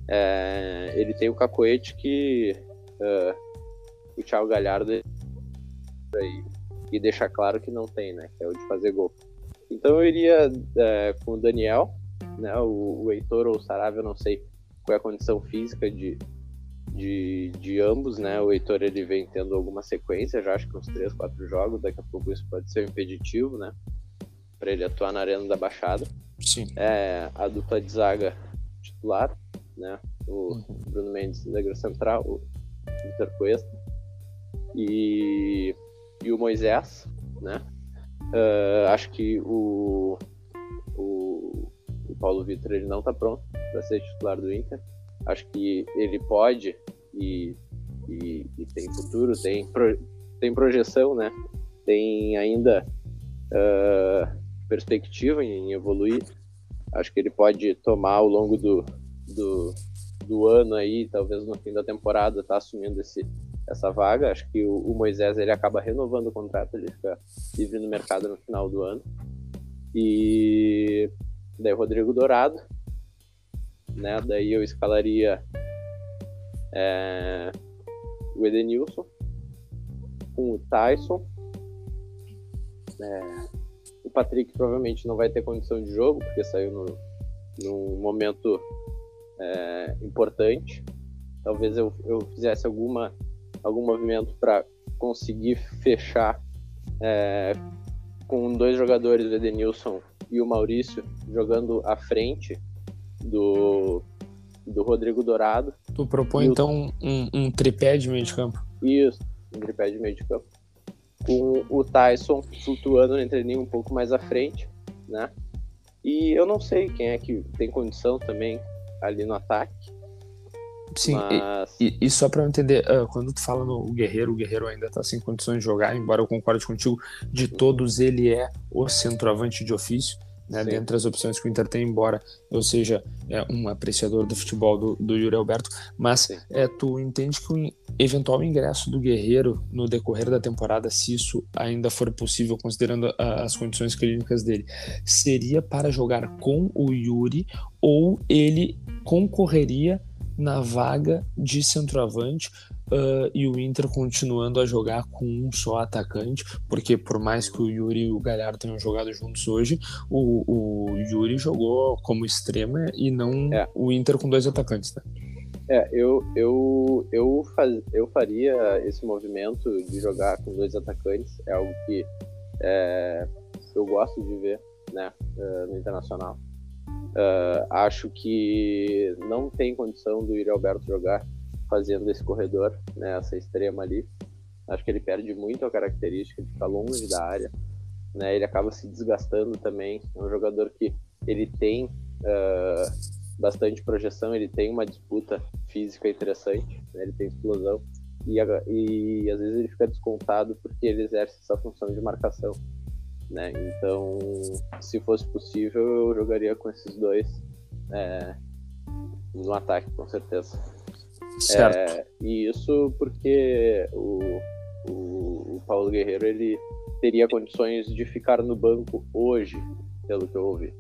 é, ele tem o cacoete que uh, o Thiago Galhardo e, e deixa claro que não tem, né, que é o de fazer gol. Então eu iria é, com o Daniel, né, o, o Heitor ou o Saravia, eu não sei qual é a condição física de, de, de ambos, né? O Heitor ele vem tendo alguma sequência, já acho que uns 3, 4 jogos, daqui a pouco isso pode ser um impeditivo, né? Para ele atuar na Arena da Baixada. Sim. É, a dupla de zaga titular, né? O uhum. Bruno Mendes, negro central, o Vitor Cuesta e, e o Moisés, né? Uh, acho que o, o, o Paulo Vitor ele não está pronto para ser titular do Inter. Acho que ele pode e, e, e tem futuro, tem, pro, tem projeção, né? Tem ainda uh, perspectiva em, evoluir. Acho que ele pode tomar ao longo do, do, do ano aí, talvez no fim da temporada, tá assumindo esse, essa vaga. Acho que o, o, Moisés ele acaba renovando o contrato, ele fica livre no mercado no final do ano. E daí o Rodrigo Dourado, né? Daí eu escalaria é, o Edenilson com o Tyson. É, o Patrick provavelmente não vai ter condição de jogo, porque saiu no, num momento é, importante. Talvez eu, eu fizesse alguma, algum movimento para conseguir fechar é, com dois jogadores, o Edenilson e o Maurício, jogando à frente do, do Rodrigo Dourado. Tu propõe então um, um, tripé de meio de campo? Isso, um tripé de meio de campo. Com o Tyson flutuando entre linha um pouco mais à frente, né? E eu não sei quem é que tem condição também ali no ataque. Sim, mas... e, e, só para eu entender, uh, quando tu fala no Guerreiro, o Guerreiro ainda tá sem condições de jogar, embora eu concorde contigo, de todos ele é o centroavante de ofício né, dentre as opções que o Inter tem, embora eu seja é, um apreciador do futebol do, do Yuri Alberto, mas é, tu entende que o eventual ingresso do Guerreiro no decorrer da temporada, se isso ainda for possível, considerando a, as condições clínicas dele, seria para jogar com o Yuri ou ele concorreria na vaga de centroavante uh, e o Inter continuando a jogar com um só atacante, porque por mais que o Yuri e o Galhardo tenham jogado juntos hoje, o, o Yuri jogou como extrema e não é. o Inter com dois atacantes, né? É, eu, eu, eu, faz, eu faria esse movimento de jogar com dois atacantes, é algo que é, eu gosto de ver né, uh, no Internacional. Uh, acho que não tem condição do Yuri Alberto jogar fazendo esse corredor, né, essa extrema ali. Acho que ele perde muito a característica de ficar longe da área. Né, ele acaba se desgastando também. É um jogador que ele tem uh, bastante projeção, ele tem uma disputa física interessante, né, ele tem explosão. E, e às vezes ele fica descontado porque ele exerce essa função de marcação. Né? Então, se fosse possível, eu jogaria com esses dois é, no ataque, com certeza. Certo. É, e isso porque o, o, o, Paulo Guerreiro ele teria condições de ficar no banco hoje, pelo que eu ouvi.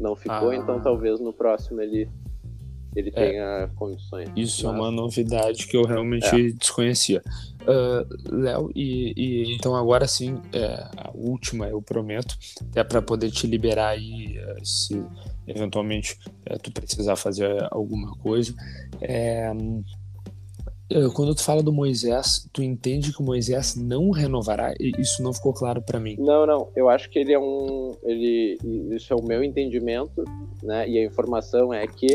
Não ficou, ah. então talvez no próximo ele ele é, tenha condições. Isso mas... é uma novidade que eu realmente é. desconhecia. Uh, Léo, e, e, então agora sim, é, a última eu prometo, é para poder te liberar aí uh, se eventualmente uh, tu precisar fazer alguma coisa. É, quando tu fala do Moisés, tu entende que o Moisés não renovará? Isso não ficou claro para mim. Não, não. Eu acho que ele é um, ele, isso é o meu entendimento, né? E a informação é que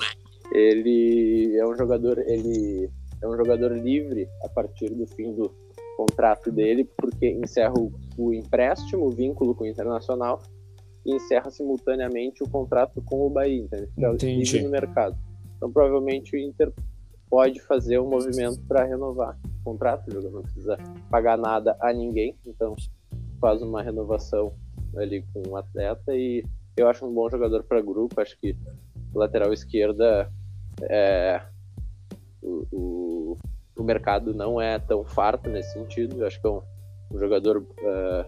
ele é um jogador, ele é um jogador livre a partir do fim do contrato dele, porque encerra o, o empréstimo, o vínculo com o Internacional, e encerra simultaneamente o contrato com o Bahia, então ele fica Entendi. livre no mercado. Então provavelmente o Inter pode fazer um movimento para renovar contrato, o jogador não precisa pagar nada a ninguém, então faz uma renovação ali com o um atleta e eu acho um bom jogador para grupo, acho que lateral esquerda é, o, o, o, mercado não é tão farto nesse sentido, eu acho que é um, um jogador uh,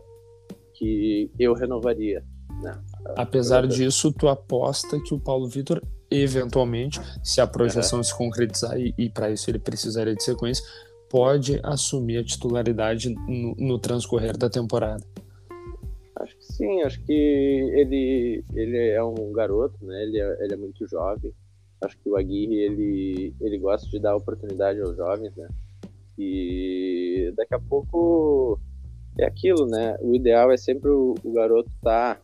que eu renovaria. Né? Apesar disso, tu aposta que o Paulo Vitor eventualmente, se a projeção uhum. se concretizar e, e para isso ele precisaria de sequência, pode assumir a titularidade no, no, transcorrer da temporada. Acho que sim, acho que ele, ele é um garoto, né? Ele é, ele é muito jovem. Acho que o Aguirre ele, ele gosta de dar oportunidade aos jovens, né? E daqui a pouco é aquilo, né? O ideal é sempre o, o garoto tá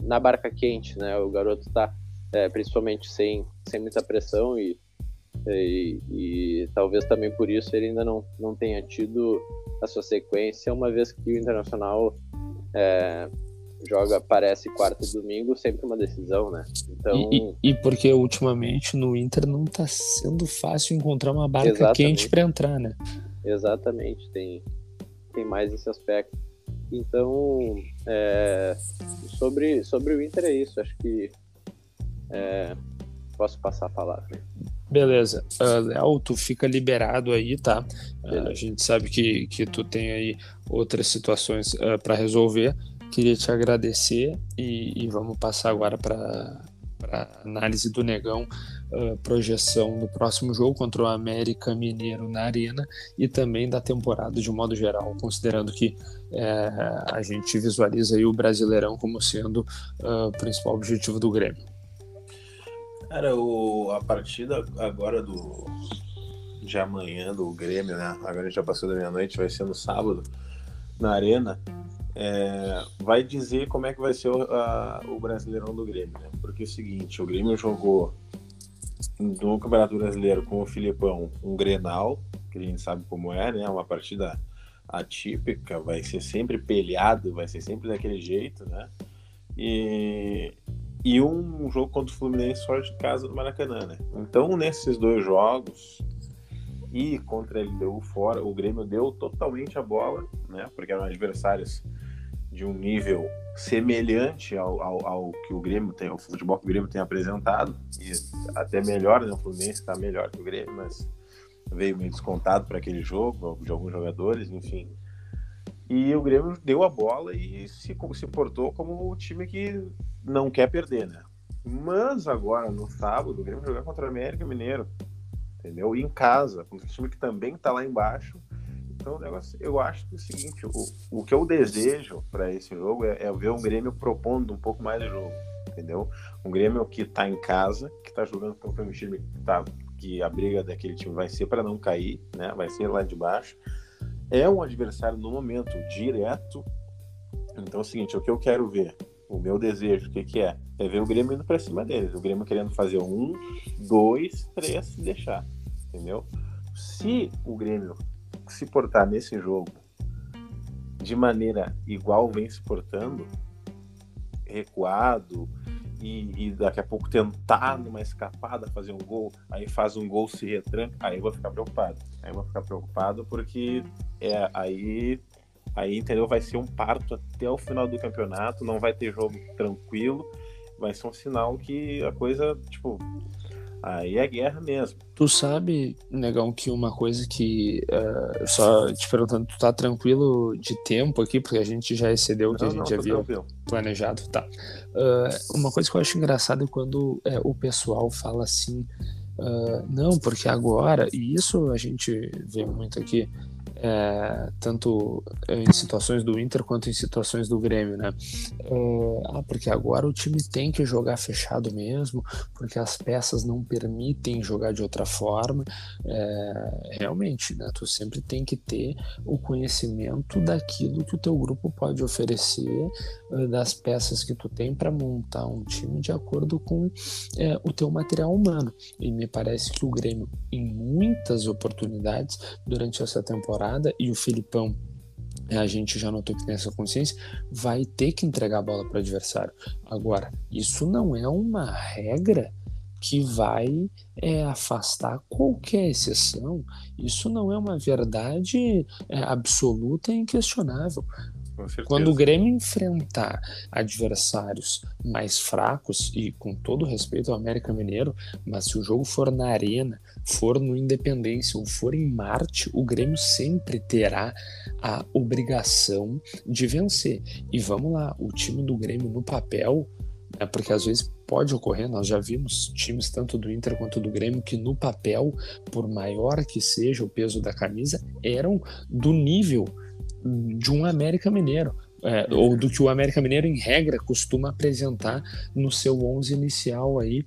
na barca quente, né? O garoto tá é, principalmente sem, sem muita pressão e, e, e, talvez também por isso ele ainda não, não tenha tido a sua sequência, uma vez que o Internacional é, joga, parece quarta e domingo, sempre uma decisão, né? Então... E, e, e porque ultimamente no Inter não está sendo fácil encontrar uma barca Exatamente. quente para entrar, né? Exatamente, tem, tem mais esse aspecto. Então, é, sobre, sobre o Inter é isso. Acho que é, posso passar a palavra. Beleza. Uh, Léo, tu fica liberado aí, tá? Uh, a gente sabe que, que tu tem aí outras situações uh, ah, para resolver. Queria te agradecer e, e vamos passar agora para análise do Negão, projeção do próximo jogo contra o América Mineiro na Arena e também da temporada de modo geral, considerando que é, a gente visualiza aí o Brasileirão como sendo o principal objetivo do Grêmio. Cara, o, a partida agora do de amanhã do Grêmio, né? Agora a gente já passou da meia-noite, vai ser no sábado, na Arena. É, vai dizer como é que vai ser o, a, o Brasileirão do Grêmio, né? Porque é o seguinte, o Grêmio jogou no Campeonato Brasileiro com o Filipão um Grenal, que a gente sabe como é, né? Uma partida atípica, vai ser sempre pelhado, vai ser sempre daquele jeito, né? E e um jogo contra o Fluminense fora de casa no Maracanã, né? Então, nesses dois jogos, e contra ele deu fora, o Grêmio deu totalmente a bola, né? Porque eram adversários de um nível semelhante ao, ao, ao, que o Grêmio tem, o futebol que o Grêmio tem apresentado, e até melhor, né? O Fluminense está melhor que o Grêmio, mas veio meio descontado para aquele jogo, de alguns jogadores, enfim. E o Grêmio deu a bola e se, se portou como o time que não quer perder, né? Mas agora, no sábado, o Grêmio jogar contra o América Mineiro, entendeu? E em casa, contra um time que também está lá embaixo. Então, negócio, eu acho que é o seguinte: o, o que eu desejo para esse jogo é, é, ver um Grêmio propondo um pouco mais de jogo, entendeu? Um Grêmio que está em casa, que está jogando contra um time que, tá, que a briga daquele time vai ser para não cair, né? Vai ser lá de baixo. É um adversário no momento direto. Então é o seguinte: o que eu quero ver o meu desejo, o que, que é? É ver o Grêmio indo pra cima deles. O Grêmio querendo fazer um, dois, três e deixar. Entendeu? Se o Grêmio se portar nesse jogo de maneira igual vem se portando, recuado, e, e, daqui a pouco tentar numa escapada fazer um gol, aí faz um gol, se retranca, aí eu vou ficar preocupado. Aí eu vou ficar preocupado porque é, aí Aí, entendeu? Vai ser um parto até o final do campeonato, não vai ter jogo tranquilo, vai ser um sinal que a coisa, tipo, aí é guerra mesmo. Tu sabe, Negão, que uma coisa que, uh, só te perguntando, tu tá tranquilo de tempo aqui, porque a gente já excedeu o que não, a gente não, havia tranquilo. planejado, tá. Uh, uma coisa que eu acho engraçada é quando é, o pessoal fala assim, uh, não, porque agora, e isso a gente vê muito aqui, é, tanto em situações do Inter quanto em situações do Grêmio, né? É, ah, porque agora o time tem que jogar fechado mesmo, porque as peças não permitem jogar de outra forma. É, realmente, né? Tu sempre tem que ter o conhecimento daquilo que o teu grupo pode oferecer, eh, das peças que tu tem para montar um time de acordo com é, o teu material humano. E me parece que o Grêmio, em muitas oportunidades durante essa temporada e o Filipão a gente já notou que tem essa consciência, vai ter que entregar a bola para o adversário. Agora, isso não é uma regra que vai é, afastar qualquer exceção. Isso não é uma verdade é, absoluta e inquestionável. Quando o Grêmio enfrentar adversários mais fracos, e com todo respeito ao América Mineiro, mas se o jogo for na Arena, for no Independência ou for em Marte, o Grêmio sempre terá a obrigação de vencer. E vamos lá, o time do Grêmio no papel, é porque às vezes pode ocorrer, nós já vimos times tanto do Inter quanto do Grêmio que no papel, por maior que seja o peso da camisa, eram do nível de um América Mineiro. É, ou do que o América Mineiro, em regra, costuma apresentar no seu 11 inicial aí,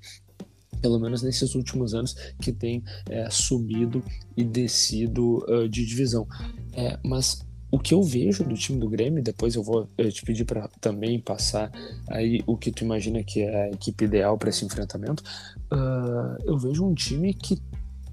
pelo menos nesses últimos anos, que tem é, subido e descido uh, de divisão. É, mas o que eu vejo do time do Grêmio, depois eu vou eu te pedir para também passar aí o que tu imagina que é a equipe ideal para esse enfrentamento, uh, eu vejo um time que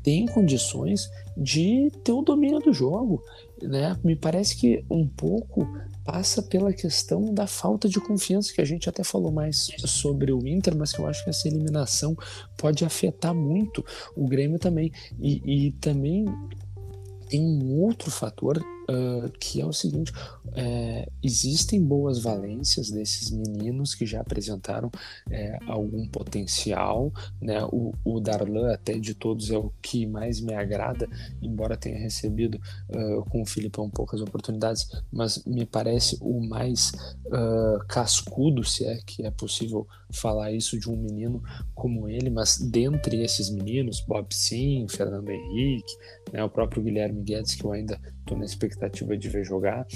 tem condições de ter o domínio do jogo, né? Me parece que um pouco passa pela questão da falta de confiança que a gente até falou mais sobre o Inter, mas que eu acho que essa eliminação pode afetar muito o Grêmio também. E, e também tem um outro fator uh, que é o seguinte: é, existem boas valências desses meninos que já apresentaram é, algum potencial, né? O, o, Darlan, até de todos, é o que mais me agrada, embora tenha recebido uh, com o Filipão poucas oportunidades, mas me parece o mais uh, cascudo, se é que é possível falar isso de um menino como ele, mas dentre esses meninos, Bob Sim, Fernando Henrique, né, o próprio Guilherme Guedes, que eu ainda estou na expectativa de ver jogar.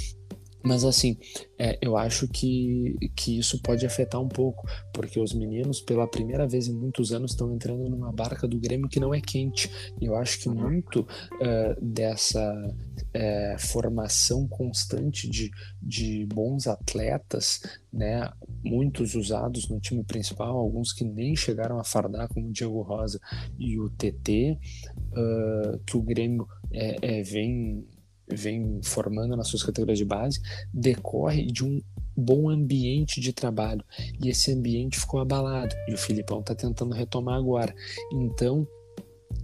Mas assim, é, eu acho que, que isso pode afetar um pouco, porque os meninos, pela primeira vez em muitos anos, estão entrando numa barca do Grêmio que não é quente. E eu acho que muito uh, dessa uh, formação constante de, de bons atletas, né, muitos usados no time principal, alguns que nem chegaram a fardar, como o Diego Rosa e o TT, uh, que o Grêmio é, é, vem vem formando nas suas categorias de base decorre de um bom ambiente de trabalho. E esse ambiente ficou abalado. E o Filipão está tentando retomar agora. Então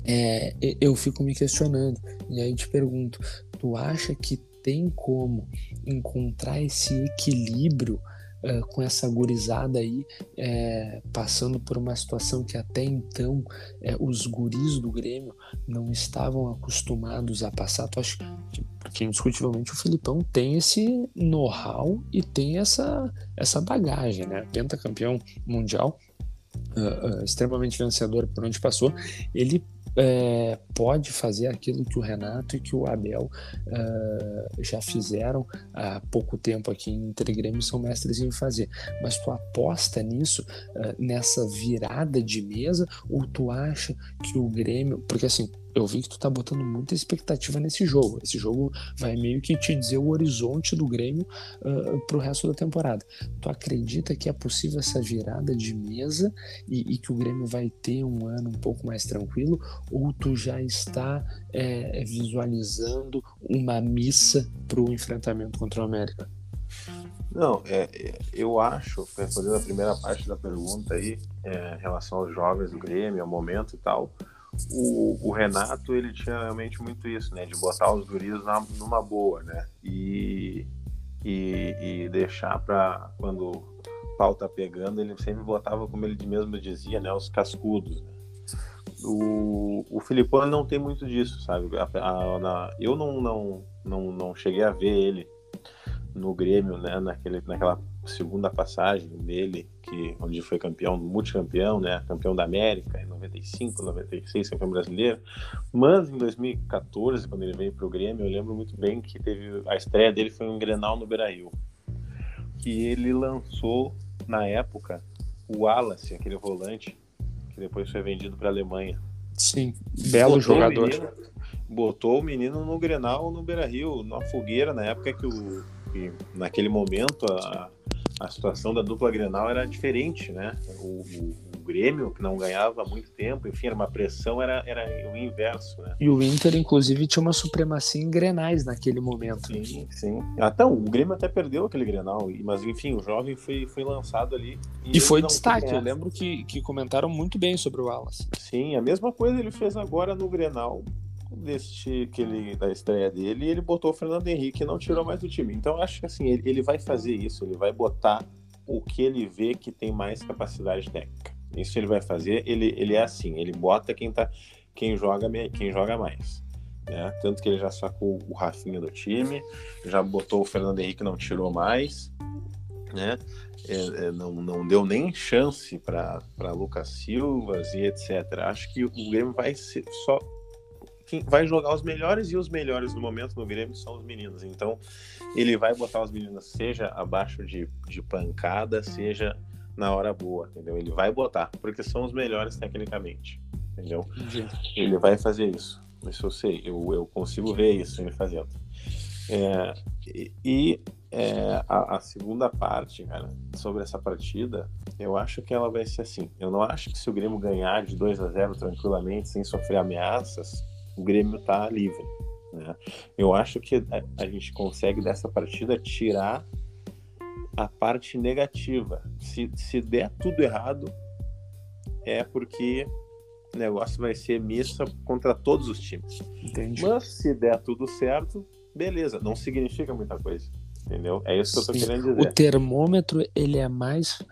é, eu fico me questionando. E aí te pergunto tu acha que tem como encontrar esse equilíbrio uh, com essa gurizada aí, é, passando por uma situação que até então é, os guris do Grêmio não estavam acostumados a passar. Tu acha que, porque indiscutivelmente o Filipão tem esse know-how e tem essa, essa bagagem, né? Pentacampeão mundial, uh, uh, extremamente vencedor por onde passou, ele é, pode fazer aquilo que o Renato e que o Abel uh, já fizeram há pouco tempo aqui em Inter Grêmio são mestres em fazer. Mas tu aposta nisso, uh, nessa virada de mesa, ou tu acha que o Grêmio. Porque assim, eu vi que tu tá botando muita expectativa nesse jogo. Esse jogo vai meio que te dizer o horizonte do Grêmio uh, pro resto da temporada. Tu acredita que é possível essa virada de mesa e, e que o Grêmio vai ter um ano um pouco mais tranquilo? Ou tu já está é, visualizando uma missa pro enfrentamento contra o América? Não, é, é, eu acho, respondendo a primeira parte da pergunta aí, é, em relação aos jovens do Grêmio, ao momento e tal, o, o, Renato ele tinha realmente muito isso, né? De botar os guris na, numa boa, né? E, e, e deixar para quando o pau tá pegando, ele sempre botava, como ele mesmo dizia, né? Os cascudos. Né? O, o Filipão não tem muito disso, sabe? A, a, eu não, não, não, não cheguei a ver ele no Grêmio, né? Naquele, naquela segunda passagem dele, que onde foi campeão, multicampeão, né? Campeão da América em 95, 96, campeão brasileiro. Mas em 2014, quando ele veio para o Grêmio, eu lembro muito bem que teve a estreia dele foi um Grenal no Beira-Rio, que ele lançou na época o Wallace, aquele volante que depois foi vendido para a Alemanha. Sim, belo botou jogador. O menino, botou o menino no Grenal no Beira-Rio, numa fogueira na época que o que naquele momento a a situação da dupla Grenal era diferente, né? O, o, o, Grêmio, que não ganhava há muito tempo, enfim, era uma pressão, era, era o inverso, né? E o Inter, inclusive, tinha uma supremacia em Grenais naquele momento. Sim, sim. Até o Grêmio até perdeu aquele Grenal, mas enfim, o jovem foi, foi lançado ali. E, e foi destaque, eu lembro que, que comentaram muito bem sobre o Wallace. Sim, a mesma coisa ele fez agora no Grenal, deste que ele, da estreia dele, ele botou o Fernando Henrique e não tirou mais do time. Então acho que assim, ele, ele vai fazer isso, ele vai botar o que ele vê que tem mais capacidade técnica. Isso ele vai fazer, ele, ele é assim, ele bota quem tá quem joga quem joga mais. Né? Tanto que ele já sacou o Rafinha do time, já botou o Fernando Henrique não tirou mais, né? É, é, não, não deu nem chance para Lucas Silvas e etc. Acho que o Grêmio vai ser, só quem vai jogar os melhores e os melhores no momento no Grêmio são os meninos. Então, ele vai botar os meninos, seja abaixo de, de pancada, seja na hora boa, entendeu? Ele vai botar, porque são os melhores tecnicamente, entendeu? Ele vai fazer isso. Isso eu sei, eu, eu consigo ver isso ele fazendo. É, e é, a, a, segunda parte, cara, sobre essa partida, eu acho que ela vai ser assim. Eu não acho que se o Grêmio ganhar de 2 a 0 tranquilamente, sem sofrer ameaças, o Grêmio está livre. Né? Eu acho que a, a, gente consegue dessa partida tirar a parte negativa. Se, se der tudo errado, é porque o negócio vai ser missa contra todos os times. Entendi. Mas se der tudo certo, beleza. Não significa muita coisa. Entendeu? É isso que Sim. eu tô querendo dizer. O termômetro, ele é mais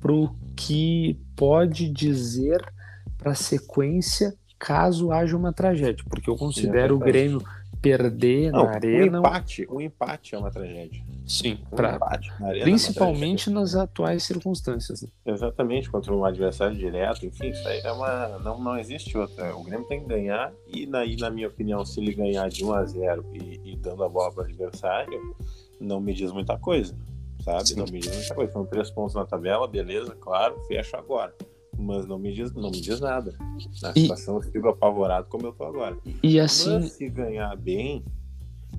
pro que pode dizer para a sequência caso haja uma tragédia, porque eu considero é o Grêmio perder não, na arena. O empate, o empate é uma tragédia. Sim, um pra, arena, principalmente nas atuais circunstâncias. Né? Exatamente, contra um adversário direto, enfim, isso aí é uma. Não, não existe outra. O Grêmio tem que ganhar, e na, na minha opinião, se ele ganhar de 1 a 0 e, e dando a bola para o adversário, não me diz muita coisa. Sabe? Sim. Não me diz muita coisa. São três pontos na tabela, beleza, claro, fecha agora mas não me diz, não me diz nada. Na e, situação eu fico apavorado como eu tô agora. E assim. Mas se ganhar bem,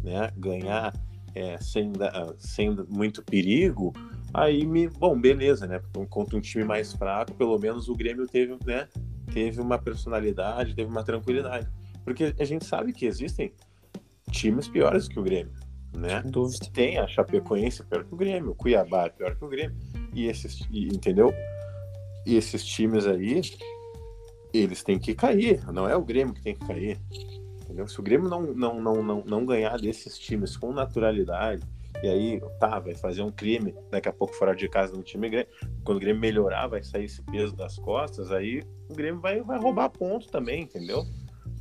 né? Ganhar é, sem, sem muito perigo, aí me. Bom, beleza, né? Contra um time mais fraco, pelo menos o Grêmio teve, né? Teve uma personalidade, teve uma tranquilidade. Porque a gente sabe que existem times piores que o Grêmio. Né? Tem a Chapecoense pior que o Grêmio, o Cuiabá é pior que o Grêmio. E esses, e, entendeu? E esses times aí, eles têm que cair. Não é o Grêmio que tem que cair. Entendeu? Se o Grêmio não, não, não, não, não ganhar desses times com naturalidade, e aí, tá, vai fazer um crime daqui a pouco fora de casa no time Grêmio. Quando o Grêmio melhorar, vai sair esse peso das costas, aí o Grêmio vai, vai roubar ponto também, entendeu?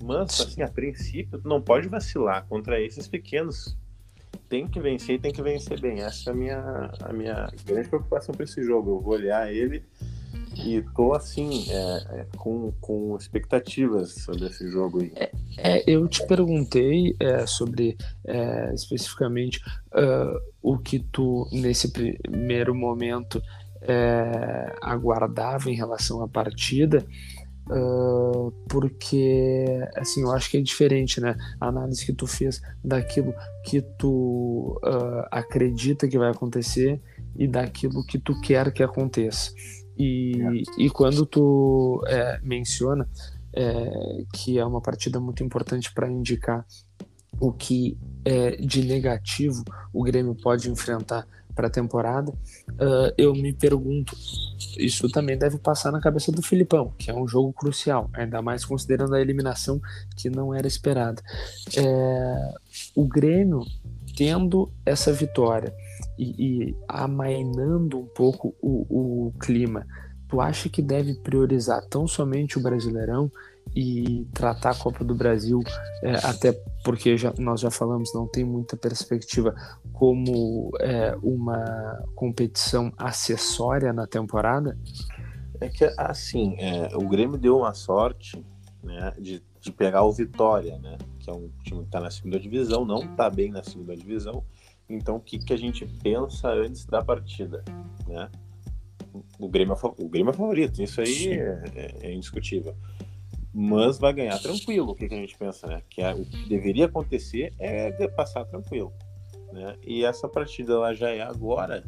Mas, assim, a princípio, não pode vacilar contra esses pequenos. Tem que vencer e tem que vencer bem. Essa é a minha, a minha grande preocupação para esse jogo. Eu vou olhar ele e tô assim, é, é, com, com expectativas sobre esse jogo aí. É, é eu te perguntei é, sobre é, especificamente uh, o que tu, nesse primeiro momento, aguardava em relação à partida. Uh, porque assim eu acho que é diferente né a análise que tu fez daquilo que tu uh, acredita que vai acontecer e daquilo que tu quer que aconteça e, é. e quando tu é, menciona é, que é uma partida muito importante para indicar o que é de negativo o Grêmio pode enfrentar para a temporada, uh, eu me pergunto, isso também deve passar na cabeça do Filipão, que é um jogo crucial, ainda mais considerando a eliminação que não era esperada. É, o Grêmio tendo essa vitória e, e amainando um pouco o, o clima, tu acha que deve priorizar tão somente o Brasileirão e tratar a Copa do Brasil, é, até porque já, nós já falamos, não tem muita perspectiva como é, uma competição acessória na temporada? É que, assim, é, o Grêmio deu uma sorte né, de, de pegar o Vitória, né, que é um time que está na segunda divisão, não está bem na segunda divisão, então, o que, que a gente pensa antes da partida, né? O Grêmio, é, o Grêmio é favorito, isso aí é, é, indiscutível. Mas vai ganhar tranquilo, o que, que a gente pensa, né? Que é, o que deveria acontecer é passar tranquilo, né? E essa partida ela já é agora,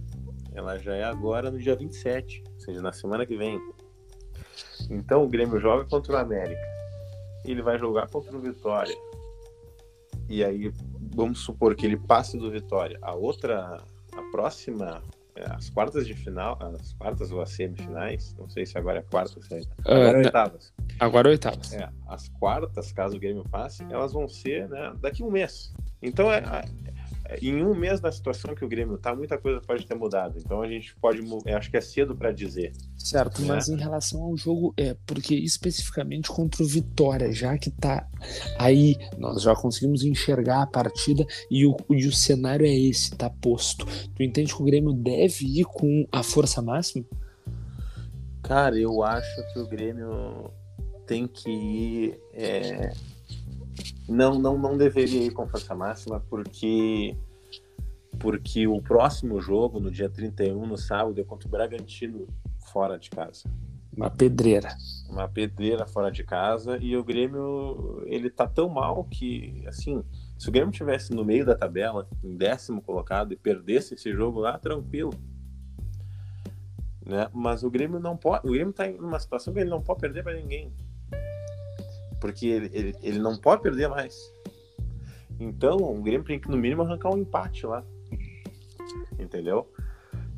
ela já é agora no dia 27, ou seja, na semana que vem. Então o Grêmio joga contra o América. Ele vai jogar contra o Vitória. E aí, vamos supor que ele passe do Vitória. A outra, a próxima, é, as quartas de final, as quartas ou as semifinais, não sei se agora é quarta, se é, agora é oitavas. Agora é oitavas. É, as quartas, caso o Grêmio passe, elas vão ser né, daqui a um mês. Então é, em um mês da situação que o Grêmio tá, muita coisa pode ter mudado. Então a gente pode, acho que é cedo para dizer. Certo, né? mas em relação ao jogo, é porque especificamente contra o Vitória, já que tá aí, nós já conseguimos enxergar a partida e o, e o cenário é esse, tá posto. Tu entende que o Grêmio deve ir com a força máxima? Cara, eu acho que o Grêmio tem que ir. É não, não, não deveria ir com força máxima, porque porque o próximo jogo, no dia 31, no sábado, é contra o Bragantino fora de casa. Uma pedreira. Uma pedreira fora de casa. E o Grêmio, ele tá tão mal que, assim, se o Grêmio tivesse no meio da tabela, em décimo colocado, e perdesse esse jogo lá, tranquilo. Né? Mas o Grêmio não pode. O Grêmio tá em uma situação que ele não pode perder para ninguém porque ele, ele, ele não pode perder mais. Então, o Grêmio tem que, no mínimo, arrancar um empate lá. Entendeu?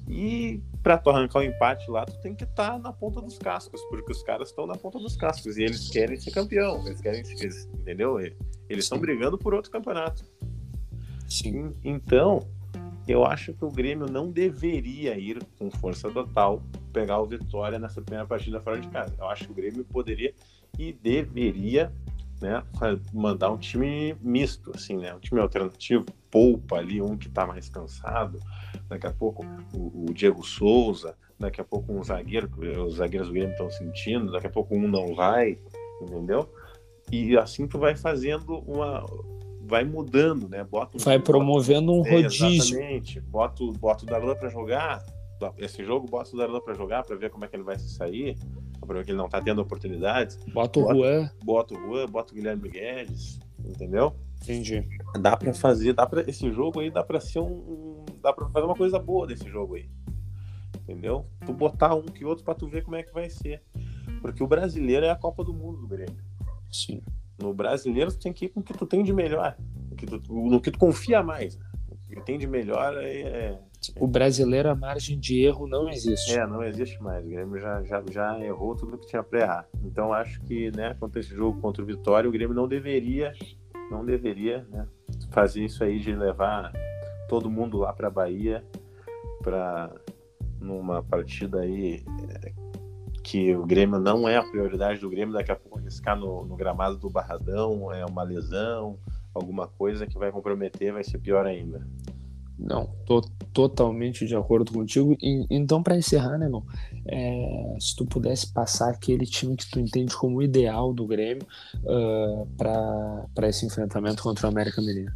E para tu arrancar um empate lá, tu tem que estar tá na ponta dos cascos, porque os caras estão na ponta dos cascos e eles querem ser campeão, eles querem, eles, entendeu? Eles estão brigando por outro campeonato. Sim. Então, eu acho que o Grêmio não deveria ir com força total pegar o Vitória nessa primeira partida fora de casa. Eu acho que o Grêmio poderia e deveria né, mandar um time misto, assim, né, um time alternativo, poupa ali um que está mais cansado, daqui a pouco o, o, Diego Souza, daqui a pouco um zagueiro, os zagueiros do Grêmio estão sentindo, daqui a pouco um não vai, entendeu? E assim tu vai fazendo uma vai mudando, né? Bota vai promovendo um é, rodízio. Exatamente. Bota, bota o Darlan para jogar, esse jogo, bota o Darlan para jogar, para ver como é que ele vai se sair problema que ele não tá tendo oportunidades. Bota o Juan. Bota o Juan, bota o Guilherme Guedes, entendeu? Entendi. Dá para fazer, dá para esse jogo aí dá para ser um, dá para fazer uma coisa boa desse jogo aí. Entendeu? Tu botar um que outro para tu ver como é que vai ser. Porque o brasileiro é a Copa do Mundo do Grêmio. Sim. No brasileiro tu tem que ir com o que tu tem de melhor, no que tu, no que tu confia mais. Né? O que tem de melhor é, é o brasileiro, a margem de erro não existe. É, não existe mais. O Grêmio já, já, já errou tudo que tinha para errar. Então acho que, né, contra esse jogo contra o Vitória, o Grêmio não deveria, não deveria, né, fazer isso aí de levar todo mundo lá para Bahia para numa partida aí é, que o Grêmio não é a prioridade do Grêmio, daqui a pouco arriscar no, no gramado do Barradão, é uma lesão, alguma coisa que vai comprometer, vai ser pior ainda. Não, tô totalmente de acordo contigo. E, então, para encerrar, né, irmão? É, se tu pudesse passar aquele time que tu entende como ideal do Grêmio uh, para esse enfrentamento contra o América Mineiro.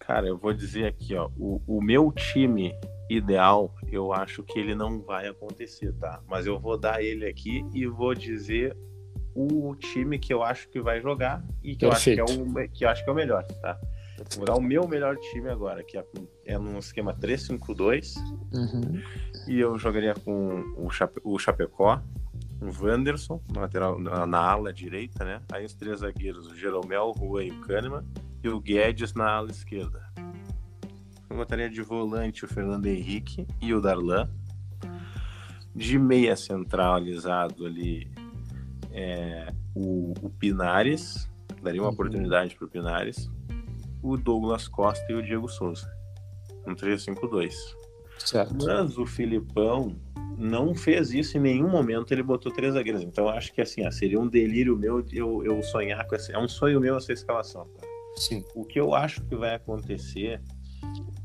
Cara, eu vou dizer aqui, ó, o, o meu time ideal, eu acho que ele não vai acontecer, tá? Mas eu vou dar ele aqui e vou dizer o time que eu acho que vai jogar e que eu acho que, é o, que eu acho que é o melhor, tá? Vou dar o meu melhor time agora, que é, é num esquema 3-5-2. Uhum. E eu jogaria com o, Chape, o Chapecó, o Wanderson, na, lateral, na, na, ala direita, né? Aí os três zagueiros, o Jeromel, o Rua e o Kahneman. E o Guedes na ala esquerda. Eu botaria de volante o Fernando Henrique e o Darlan. De meia centralizado ali, é, o, o Pinares. Daria uma uhum. oportunidade para o Pinares o Douglas Costa e o Diego Souza. Um 3-5-2. Mas o Filipão não fez isso em nenhum momento, ele botou três zagueiros. Então acho que assim, seria um delírio meu eu, eu sonhar com essa. É um sonho meu essa escalação. Tá? Sim. O que eu acho que vai acontecer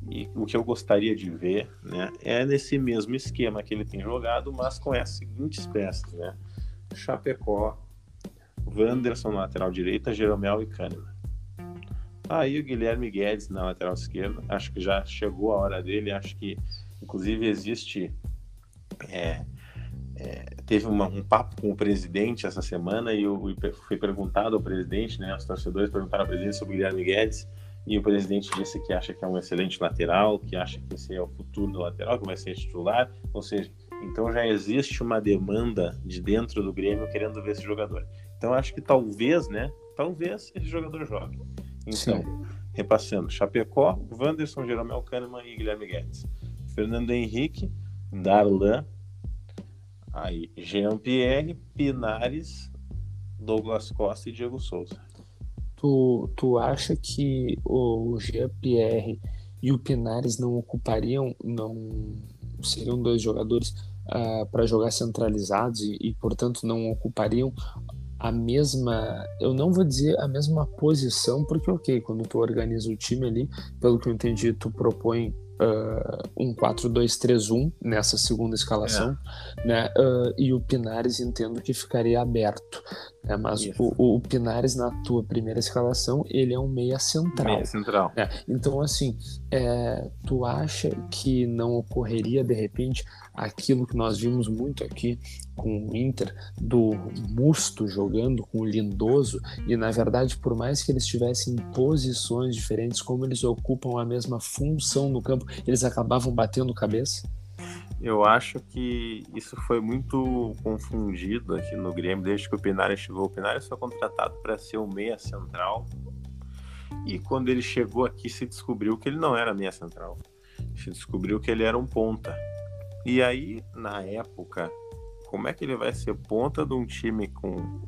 e o que eu gostaria de ver, né, é nesse mesmo esquema que ele tem jogado, mas com as seguintes peças, né? Chapecó, Wanderson lateral direita, Jeromel e Kahneman. Aí o Guilherme Guedes na lateral esquerda, acho que já chegou a hora dele, acho que inclusive existe. É, é, teve uma, um papo com o presidente essa semana e fui perguntado ao presidente, né, os torcedores perguntaram ao presidente sobre o Guilherme Guedes E o presidente disse que acha que é um excelente lateral, que acha que esse é o futuro do lateral, que vai ser titular. Ou seja, então já existe uma demanda de dentro do Grêmio querendo ver esse jogador. Então acho que talvez, né? Talvez esse jogador jogue. Então, Sim. repassando: Chapecó, Wanderson, Jeromel Kahneman e Guilherme Guedes. Fernando Henrique, Darlan, aí Jean-Pierre, Pinares, Douglas Costa e Diego Souza. Tu, tu acha que o Jean-Pierre e o Pinares não ocupariam, não seriam dois jogadores uh, ah, para jogar centralizados e, e, portanto, não ocupariam a mesma, eu não vou dizer a mesma posição, porque, ok, quando tu organiza o time ali, pelo que eu entendi, tu propõe uh, um 4-2-3-1 nessa segunda escalação, é. né? Uh, e o Pinares entendo que ficaria aberto. Né? Mas o, o, Pinares, na tua primeira escalação, ele é um meia central. Meia central. Né? Então, assim, é, tu acha que não ocorreria, de repente, aquilo que nós vimos muito aqui com o Inter, do Musto jogando com o Lindoso, e na verdade, por mais que eles estivessem em posições diferentes, como eles ocupam a mesma função no campo, eles acabavam batendo cabeça? Eu acho que isso foi muito confundido aqui no Grêmio desde que o Pinares chegou. O Pinares foi contratado para ser o meia central e quando ele chegou aqui se descobriu que ele não era meia central. Se descobriu que ele era um ponta. E aí, na época, como é que ele vai ser ponta de um time com,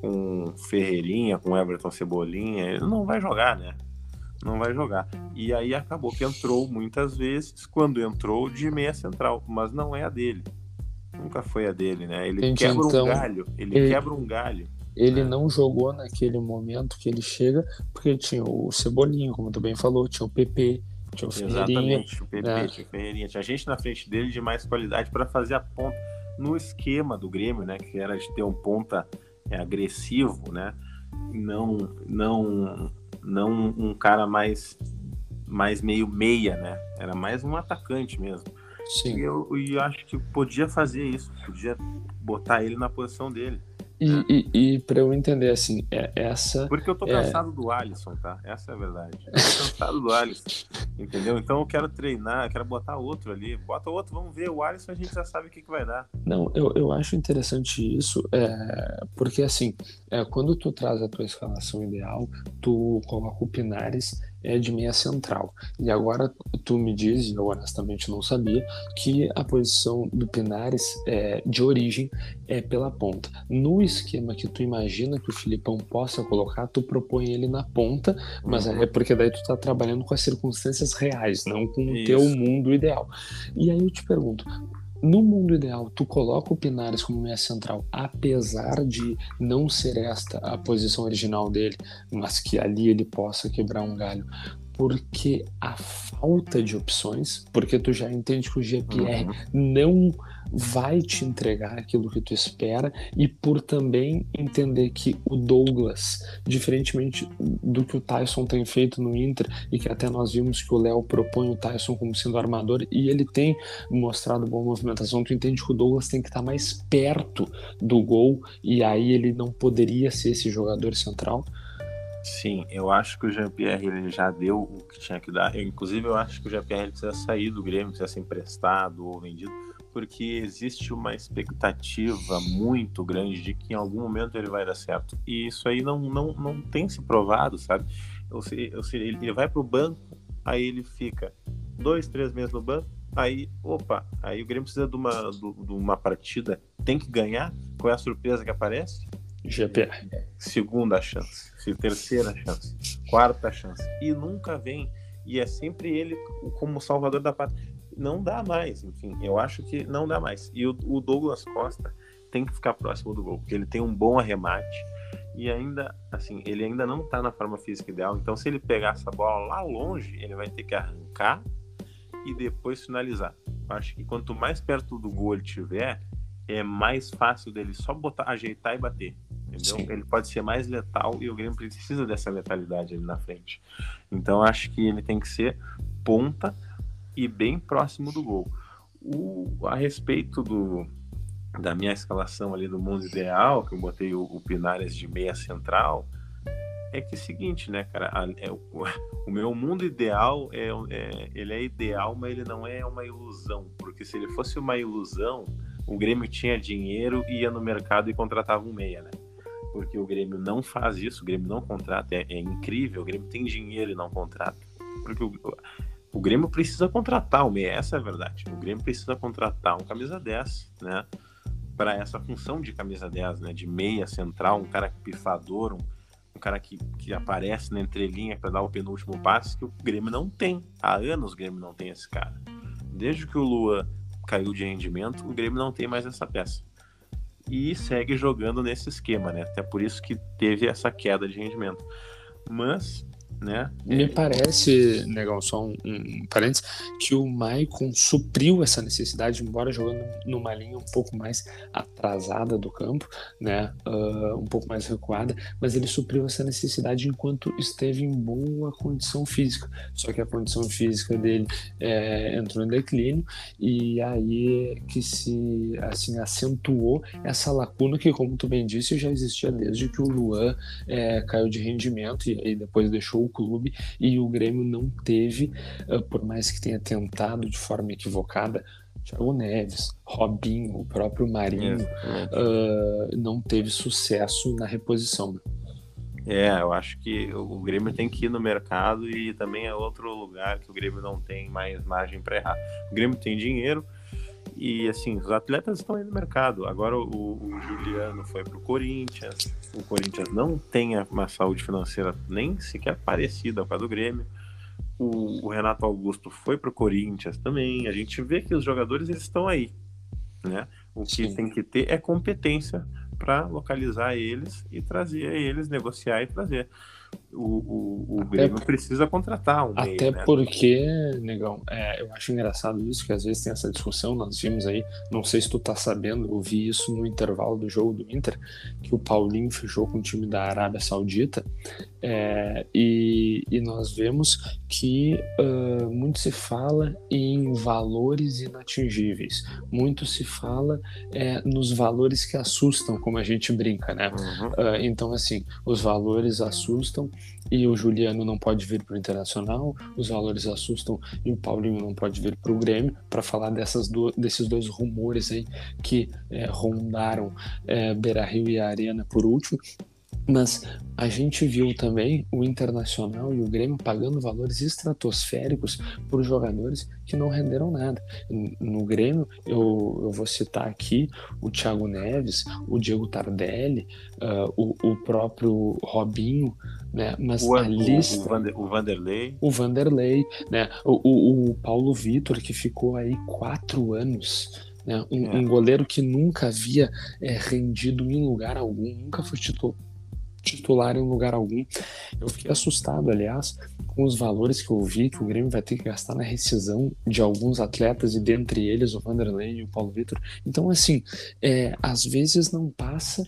com Ferreirinha, com Everton Cebolinha? Ele não vai jogar, né? Não vai jogar. E aí acabou que entrou muitas vezes, quando entrou de meia central, mas não é a dele. Nunca foi a dele, né? Ele Entendi, quebra então, um galho, ele, ele, quebra um galho. Ele né? não jogou naquele momento que ele chega, porque tinha o Cebolinho, como tu bem falou, tinha o PP, tinha o Exatamente, o PP, né? tinha o Ferreirinha. Tinha gente na frente dele de mais qualidade para fazer a ponta no esquema do Grêmio, né? Que era de ter um ponta é, agressivo, né? Não, não não um cara mais mais meio meia, né? Era mais um atacante mesmo. Sim. E eu, eu acho que podia fazer isso, podia botar ele na posição dele. E, e, e para eu entender, assim, é, essa. Porque eu tô é cansado é... do Alisson, tá? Essa é a verdade. Eu tô cansado do Alisson, entendeu? Então eu quero treinar, eu quero botar outro ali. Bota outro, vamos ver. O Alisson a gente já sabe o que, que vai dar. Não, eu, eu acho interessante isso, é, porque assim, é, quando tu traz a tua escalação ideal, tu coloca o Pinares é de meia central. E agora tu me diz, e eu honestamente não sabia, que a posição do Pinares é, de origem é pela ponta. No esquema que tu imagina que o Filipão possa colocar, tu propõe ele na ponta, mas uhum. é porque daí tu tá trabalhando com as circunstâncias reais, não com Isso. o teu mundo ideal. E aí eu te pergunto, no mundo ideal, tu coloca o Pinares como meia central, apesar de não ser esta a posição original dele, mas que ali ele possa quebrar um galho porque a falta de opções, porque tu já entende que o GPR uhum. não vai te entregar aquilo que tu espera e por também entender que o Douglas, diferentemente do que o Tyson tem feito no Inter e que até nós vimos que o Léo propõe o Tyson como sendo armador e ele tem mostrado boa movimentação, tu entende que o Douglas tem que estar mais perto do gol e aí ele não poderia ser esse jogador central. Sim, eu acho que o Jean-Pierre ele já deu o que tinha que dar. Eu, inclusive, eu acho que o Jean-Pierre precisa sair do Grêmio, precisa ser emprestado ou vendido, porque existe uma expectativa muito grande de que em algum momento ele vai dar certo. E isso aí não, não, não tem se provado, sabe? Ou seja, ou seja ele vai para o banco, aí ele fica dois, três meses no banco, aí, opa, aí o Grêmio precisa de uma, de uma partida, tem que ganhar. Qual é a surpresa que aparece? GPR. Segunda chance, terceira chance, quarta chance. E nunca vem. E é sempre ele como salvador da pátria. Não dá mais, enfim. Eu acho que não dá mais. E o, o Douglas Costa tem que ficar próximo do gol, porque ele tem um bom arremate. E ainda, assim, ele ainda não tá na forma física ideal. Então, se ele pegar essa bola lá longe, ele vai ter que arrancar e depois finalizar. Eu acho que quanto mais perto do gol ele tiver, é mais fácil dele só botar, ajeitar e bater. Entendeu? Sim. Ele pode ser mais letal e o Grêmio precisa dessa letalidade ali na frente. Então acho que ele tem que ser ponta e bem próximo do gol. O, a respeito do, da minha escalação ali do mundo ideal, que eu botei o, o Pinares de meia central, é que é o seguinte, né, cara? A, é, o, o, meu mundo ideal é, é, ele é ideal, mas ele não é uma ilusão. Porque se ele fosse uma ilusão, o Grêmio tinha dinheiro, ia no mercado e contratava um meia, né? Porque o Grêmio não faz isso, o Grêmio não contrata, é, é incrível, o Grêmio tem dinheiro e não contrata. Porque o, o Grêmio precisa contratar o meia, essa é a verdade. O Grêmio precisa contratar um camisa 10, né? Para essa função de camisa 10, né? De meia central, um cara pifador, um, um cara que, que aparece na entrelinha para dar o penúltimo passe, que o Grêmio não tem. Há anos o Grêmio não tem esse cara. Desde que o Lua caiu de rendimento, o Grêmio não tem mais essa peça. E segue jogando nesse esquema, né? Até por isso que teve essa queda de rendimento. Mas né? Me parece, Negão, só um, um parênteses, que o Maicon supriu essa necessidade, embora jogando numa linha um pouco mais atrasada do campo, né? Uh, um pouco mais recuada, mas ele supriu essa necessidade enquanto esteve em boa condição física. Só que a condição física dele é, entrou em declínio e aí que se assim acentuou essa lacuna que, como tu bem disse, já existia desde que o Luan é, caiu de rendimento e aí depois deixou o clube e o Grêmio não teve, uh, por mais que tenha tentado de forma equivocada, Thiago Neves, Robinho, o próprio Marinho, uh, não teve sucesso na reposição. É, eu acho que o Grêmio tem que ir no mercado e também é outro lugar que o Grêmio não tem mais margem para errar. O Grêmio tem dinheiro, e assim, os atletas estão aí no mercado. Agora o, o Juliano foi para o Corinthians. O Corinthians não tem uma saúde financeira nem sequer parecida com a do Grêmio. O, o Renato Augusto foi para o Corinthians também. A gente vê que os jogadores eles estão aí. Né? O que Sim. tem que ter é competência para localizar eles e trazer eles, negociar e trazer o, o, o Grêmio até, precisa contratar um Até meio, né? porque, negão, é, eu acho engraçado isso, que às vezes tem essa discussão, nós vimos aí, não sei se tu tá sabendo, eu vi isso no intervalo do jogo do Inter, que o Paulinho fechou com o time da Arábia Saudita, é, e, e nós vemos que uh, muito se fala em valores inatingíveis, muito se fala é, nos valores que assustam, como a gente brinca, né? Uhum. Uh, então, assim, os valores assustam e o Juliano não pode vir para o Internacional, os valores assustam e o Paulinho não pode vir para o Grêmio, para falar dessas do, desses dois rumores aí que é, rondaram é, Beira Rio e Arena por último. Mas a gente viu também o Internacional e o Grêmio pagando valores estratosféricos por jogadores que não renderam nada. No Grêmio, eu, eu vou citar aqui o Thiago Neves, o Diego Tardelli, uh, o, o próprio Robinho, né? Mas o, a lista. O, Vander, o Vanderlei. O Vanderlei, né? O, o, o Paulo Vitor, que ficou aí quatro anos. Né? Um, é. um goleiro que nunca havia é, rendido em lugar algum, nunca foi titular titular em lugar algum. Eu fiquei assustado, aliás, com os valores que eu vi que o Grêmio vai ter que gastar na rescisão de alguns atletas, e dentre eles o Vanderlei e o Paulo Vitor. Então, assim, é, às vezes não passa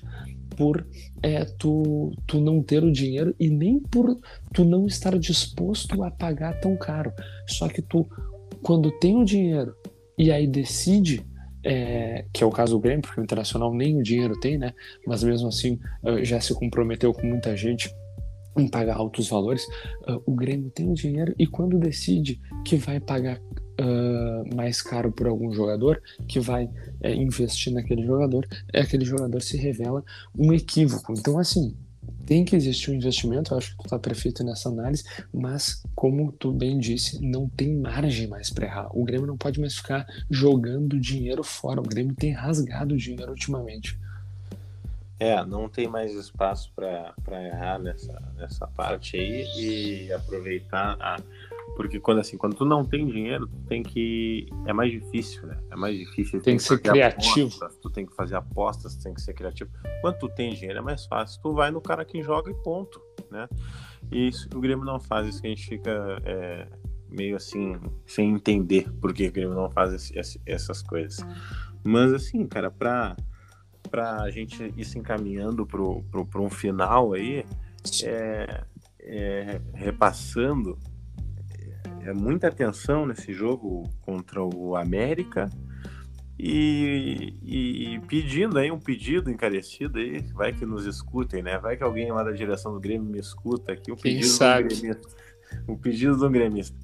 por é, tu, tu não ter o dinheiro e nem por tu não estar disposto a pagar tão caro. Só que tu, quando tem o dinheiro e aí decide é, que é o caso do Grêmio, porque o Internacional nem o dinheiro tem, né? Mas mesmo assim já se comprometeu com muita gente em pagar altos valores. Uh, o Grêmio tem o dinheiro e quando decide que vai pagar uh, mais caro por algum jogador, que vai é, investir naquele jogador, é aquele jogador se revela um equívoco. Então, assim, tem que existir um investimento, eu acho que tu está perfeito nessa análise, mas como tu bem disse, não tem margem mais para errar. O Grêmio não pode mais ficar jogando dinheiro fora. O Grêmio tem rasgado dinheiro ultimamente. É, não tem mais espaço para errar nessa, nessa parte aí e aproveitar a, porque quando assim, quando tu não tem dinheiro, tu tem que é mais difícil, né? É mais difícil. Tem que ser criativo. Apostas, tu tem que fazer apostas, tu tem que ser criativo. Quando tu tem dinheiro é mais fácil. Tu vai no cara que joga e ponto, né? E isso o Grêmio não faz, isso que a gente fica é, meio assim sem entender por que o Grêmio não faz esse, esse, essas coisas. Mas assim, cara, para para a gente ir se encaminhando para um final aí, é, é, repassando é, muita atenção nesse jogo contra o América E, e, pedindo aí, um pedido encarecido aí, vai que nos escutem, né? Vai que alguém lá da direção do Grêmio me escuta aqui, um pedido sabe? do gremista. Um pedido do gremista.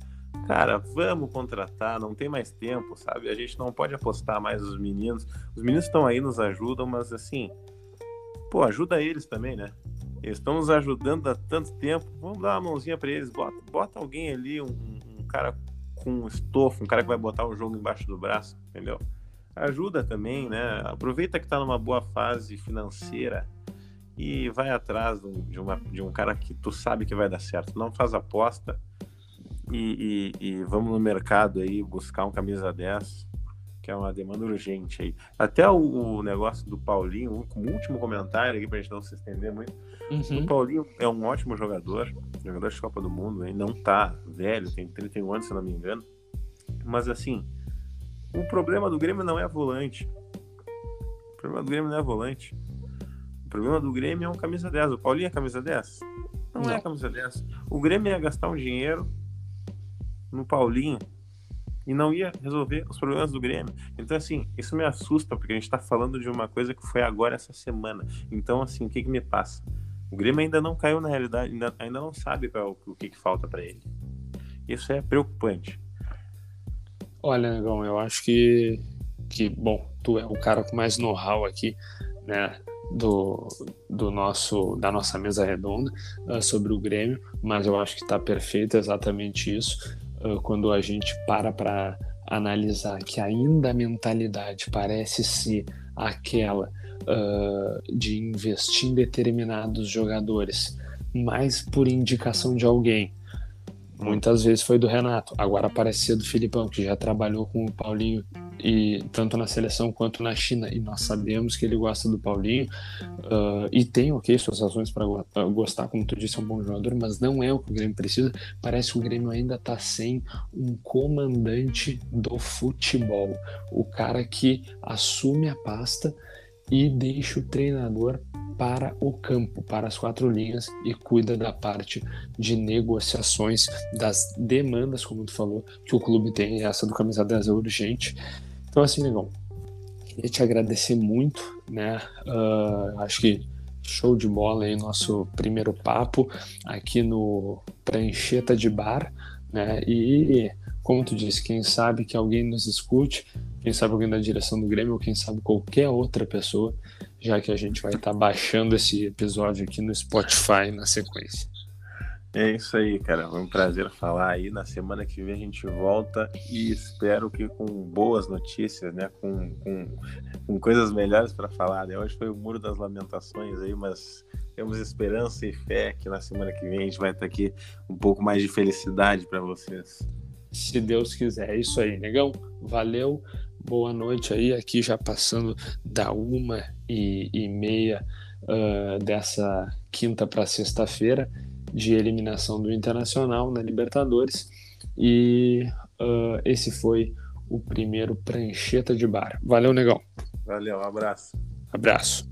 Cara, vamos contratar, não tem mais tempo, sabe? A gente não pode apostar mais os meninos. Os meninos estão aí, nos ajudam, mas assim, pô, ajuda eles também, né? Eles estão nos ajudando há tanto tempo. Vamos dar uma mãozinha para eles. Bota, bota alguém ali, um cara com estofo, um cara que vai botar o jogo embaixo do braço, entendeu? Ajuda também, né? Aproveita que tá numa boa fase financeira e vai atrás de, uma, de um cara que tu sabe que vai dar certo. Não faz aposta e, e, e vamos no mercado aí buscar um camisa 10 que é uma demanda urgente aí. Até o, o negócio do Paulinho, um último comentário aqui pra gente não se estender muito. Uhum. O Paulinho é um ótimo jogador, jogador de Copa do Mundo, ele não tá velho, tem 31 anos, se não me engano. Mas assim, o problema do Grêmio não é volante. O problema do Grêmio não é volante. O problema do Grêmio é um camisa 10. O Paulinho é camisa 10? Não, não. é camisa 10. O Grêmio ia gastar um dinheiro no Paulinho e não ia resolver os problemas do Grêmio. Então, assim, isso me assusta, porque a gente está falando de uma coisa que foi agora essa semana. Então, assim, o que, que me passa? O Grêmio ainda não caiu na realidade, ainda, ainda não sabe qual, o que, que falta para ele. Isso é preocupante. Olha, Negão, eu acho que, que, bom, tu é o cara com mais know-how aqui, né, do, do nosso, da nossa mesa redonda uh, sobre o Grêmio, mas eu acho que está perfeito exatamente isso. Uh, quando a gente para para analisar que ainda a mentalidade parece ser aquela uh, de investir em determinados jogadores, mas por indicação de alguém, Muitas vezes foi do Renato, agora parece ser do Filipão, que já trabalhou com o Paulinho e tanto na seleção quanto na China, e nós sabemos que ele gosta do Paulinho uh, e tem ok suas razões para gostar, como tu disse, é um bom jogador, mas não é o que o Grêmio precisa. Parece que o Grêmio ainda está sem um comandante do futebol, o cara que assume a pasta e deixa o treinador para o campo, para as quatro linhas e cuida da parte de negociações, das demandas, como tu falou, que o clube tem, essa do camisa 10 é urgente. Então, assim, negão, queria te agradecer muito, né? Uh, acho que show de bola aí nosso primeiro papo aqui no Prancheta de Bar, né? E como tu disse, quem sabe que alguém nos escute, quem sabe alguém da direção do Grêmio, ou quem sabe qualquer outra pessoa já que a gente vai estar tá baixando esse episódio aqui no Spotify na sequência. É isso aí, cara. Foi um prazer falar aí. Na semana que vem a gente volta e espero que com boas notícias, né? Com, com, com coisas melhores para falar. Né? Hoje foi o Muro das Lamentações aí, mas temos esperança e fé que na semana que vem a gente vai estar aqui um pouco mais de felicidade para vocês. Se Deus quiser. É isso aí, negão. Valeu boa noite aí, aqui já passando da uma e, e meia uh, dessa quinta para sexta-feira de eliminação do Internacional na Libertadores e uh, esse foi o primeiro prancheta de bar. Valeu, negão. Valeu, um abraço. Abraço.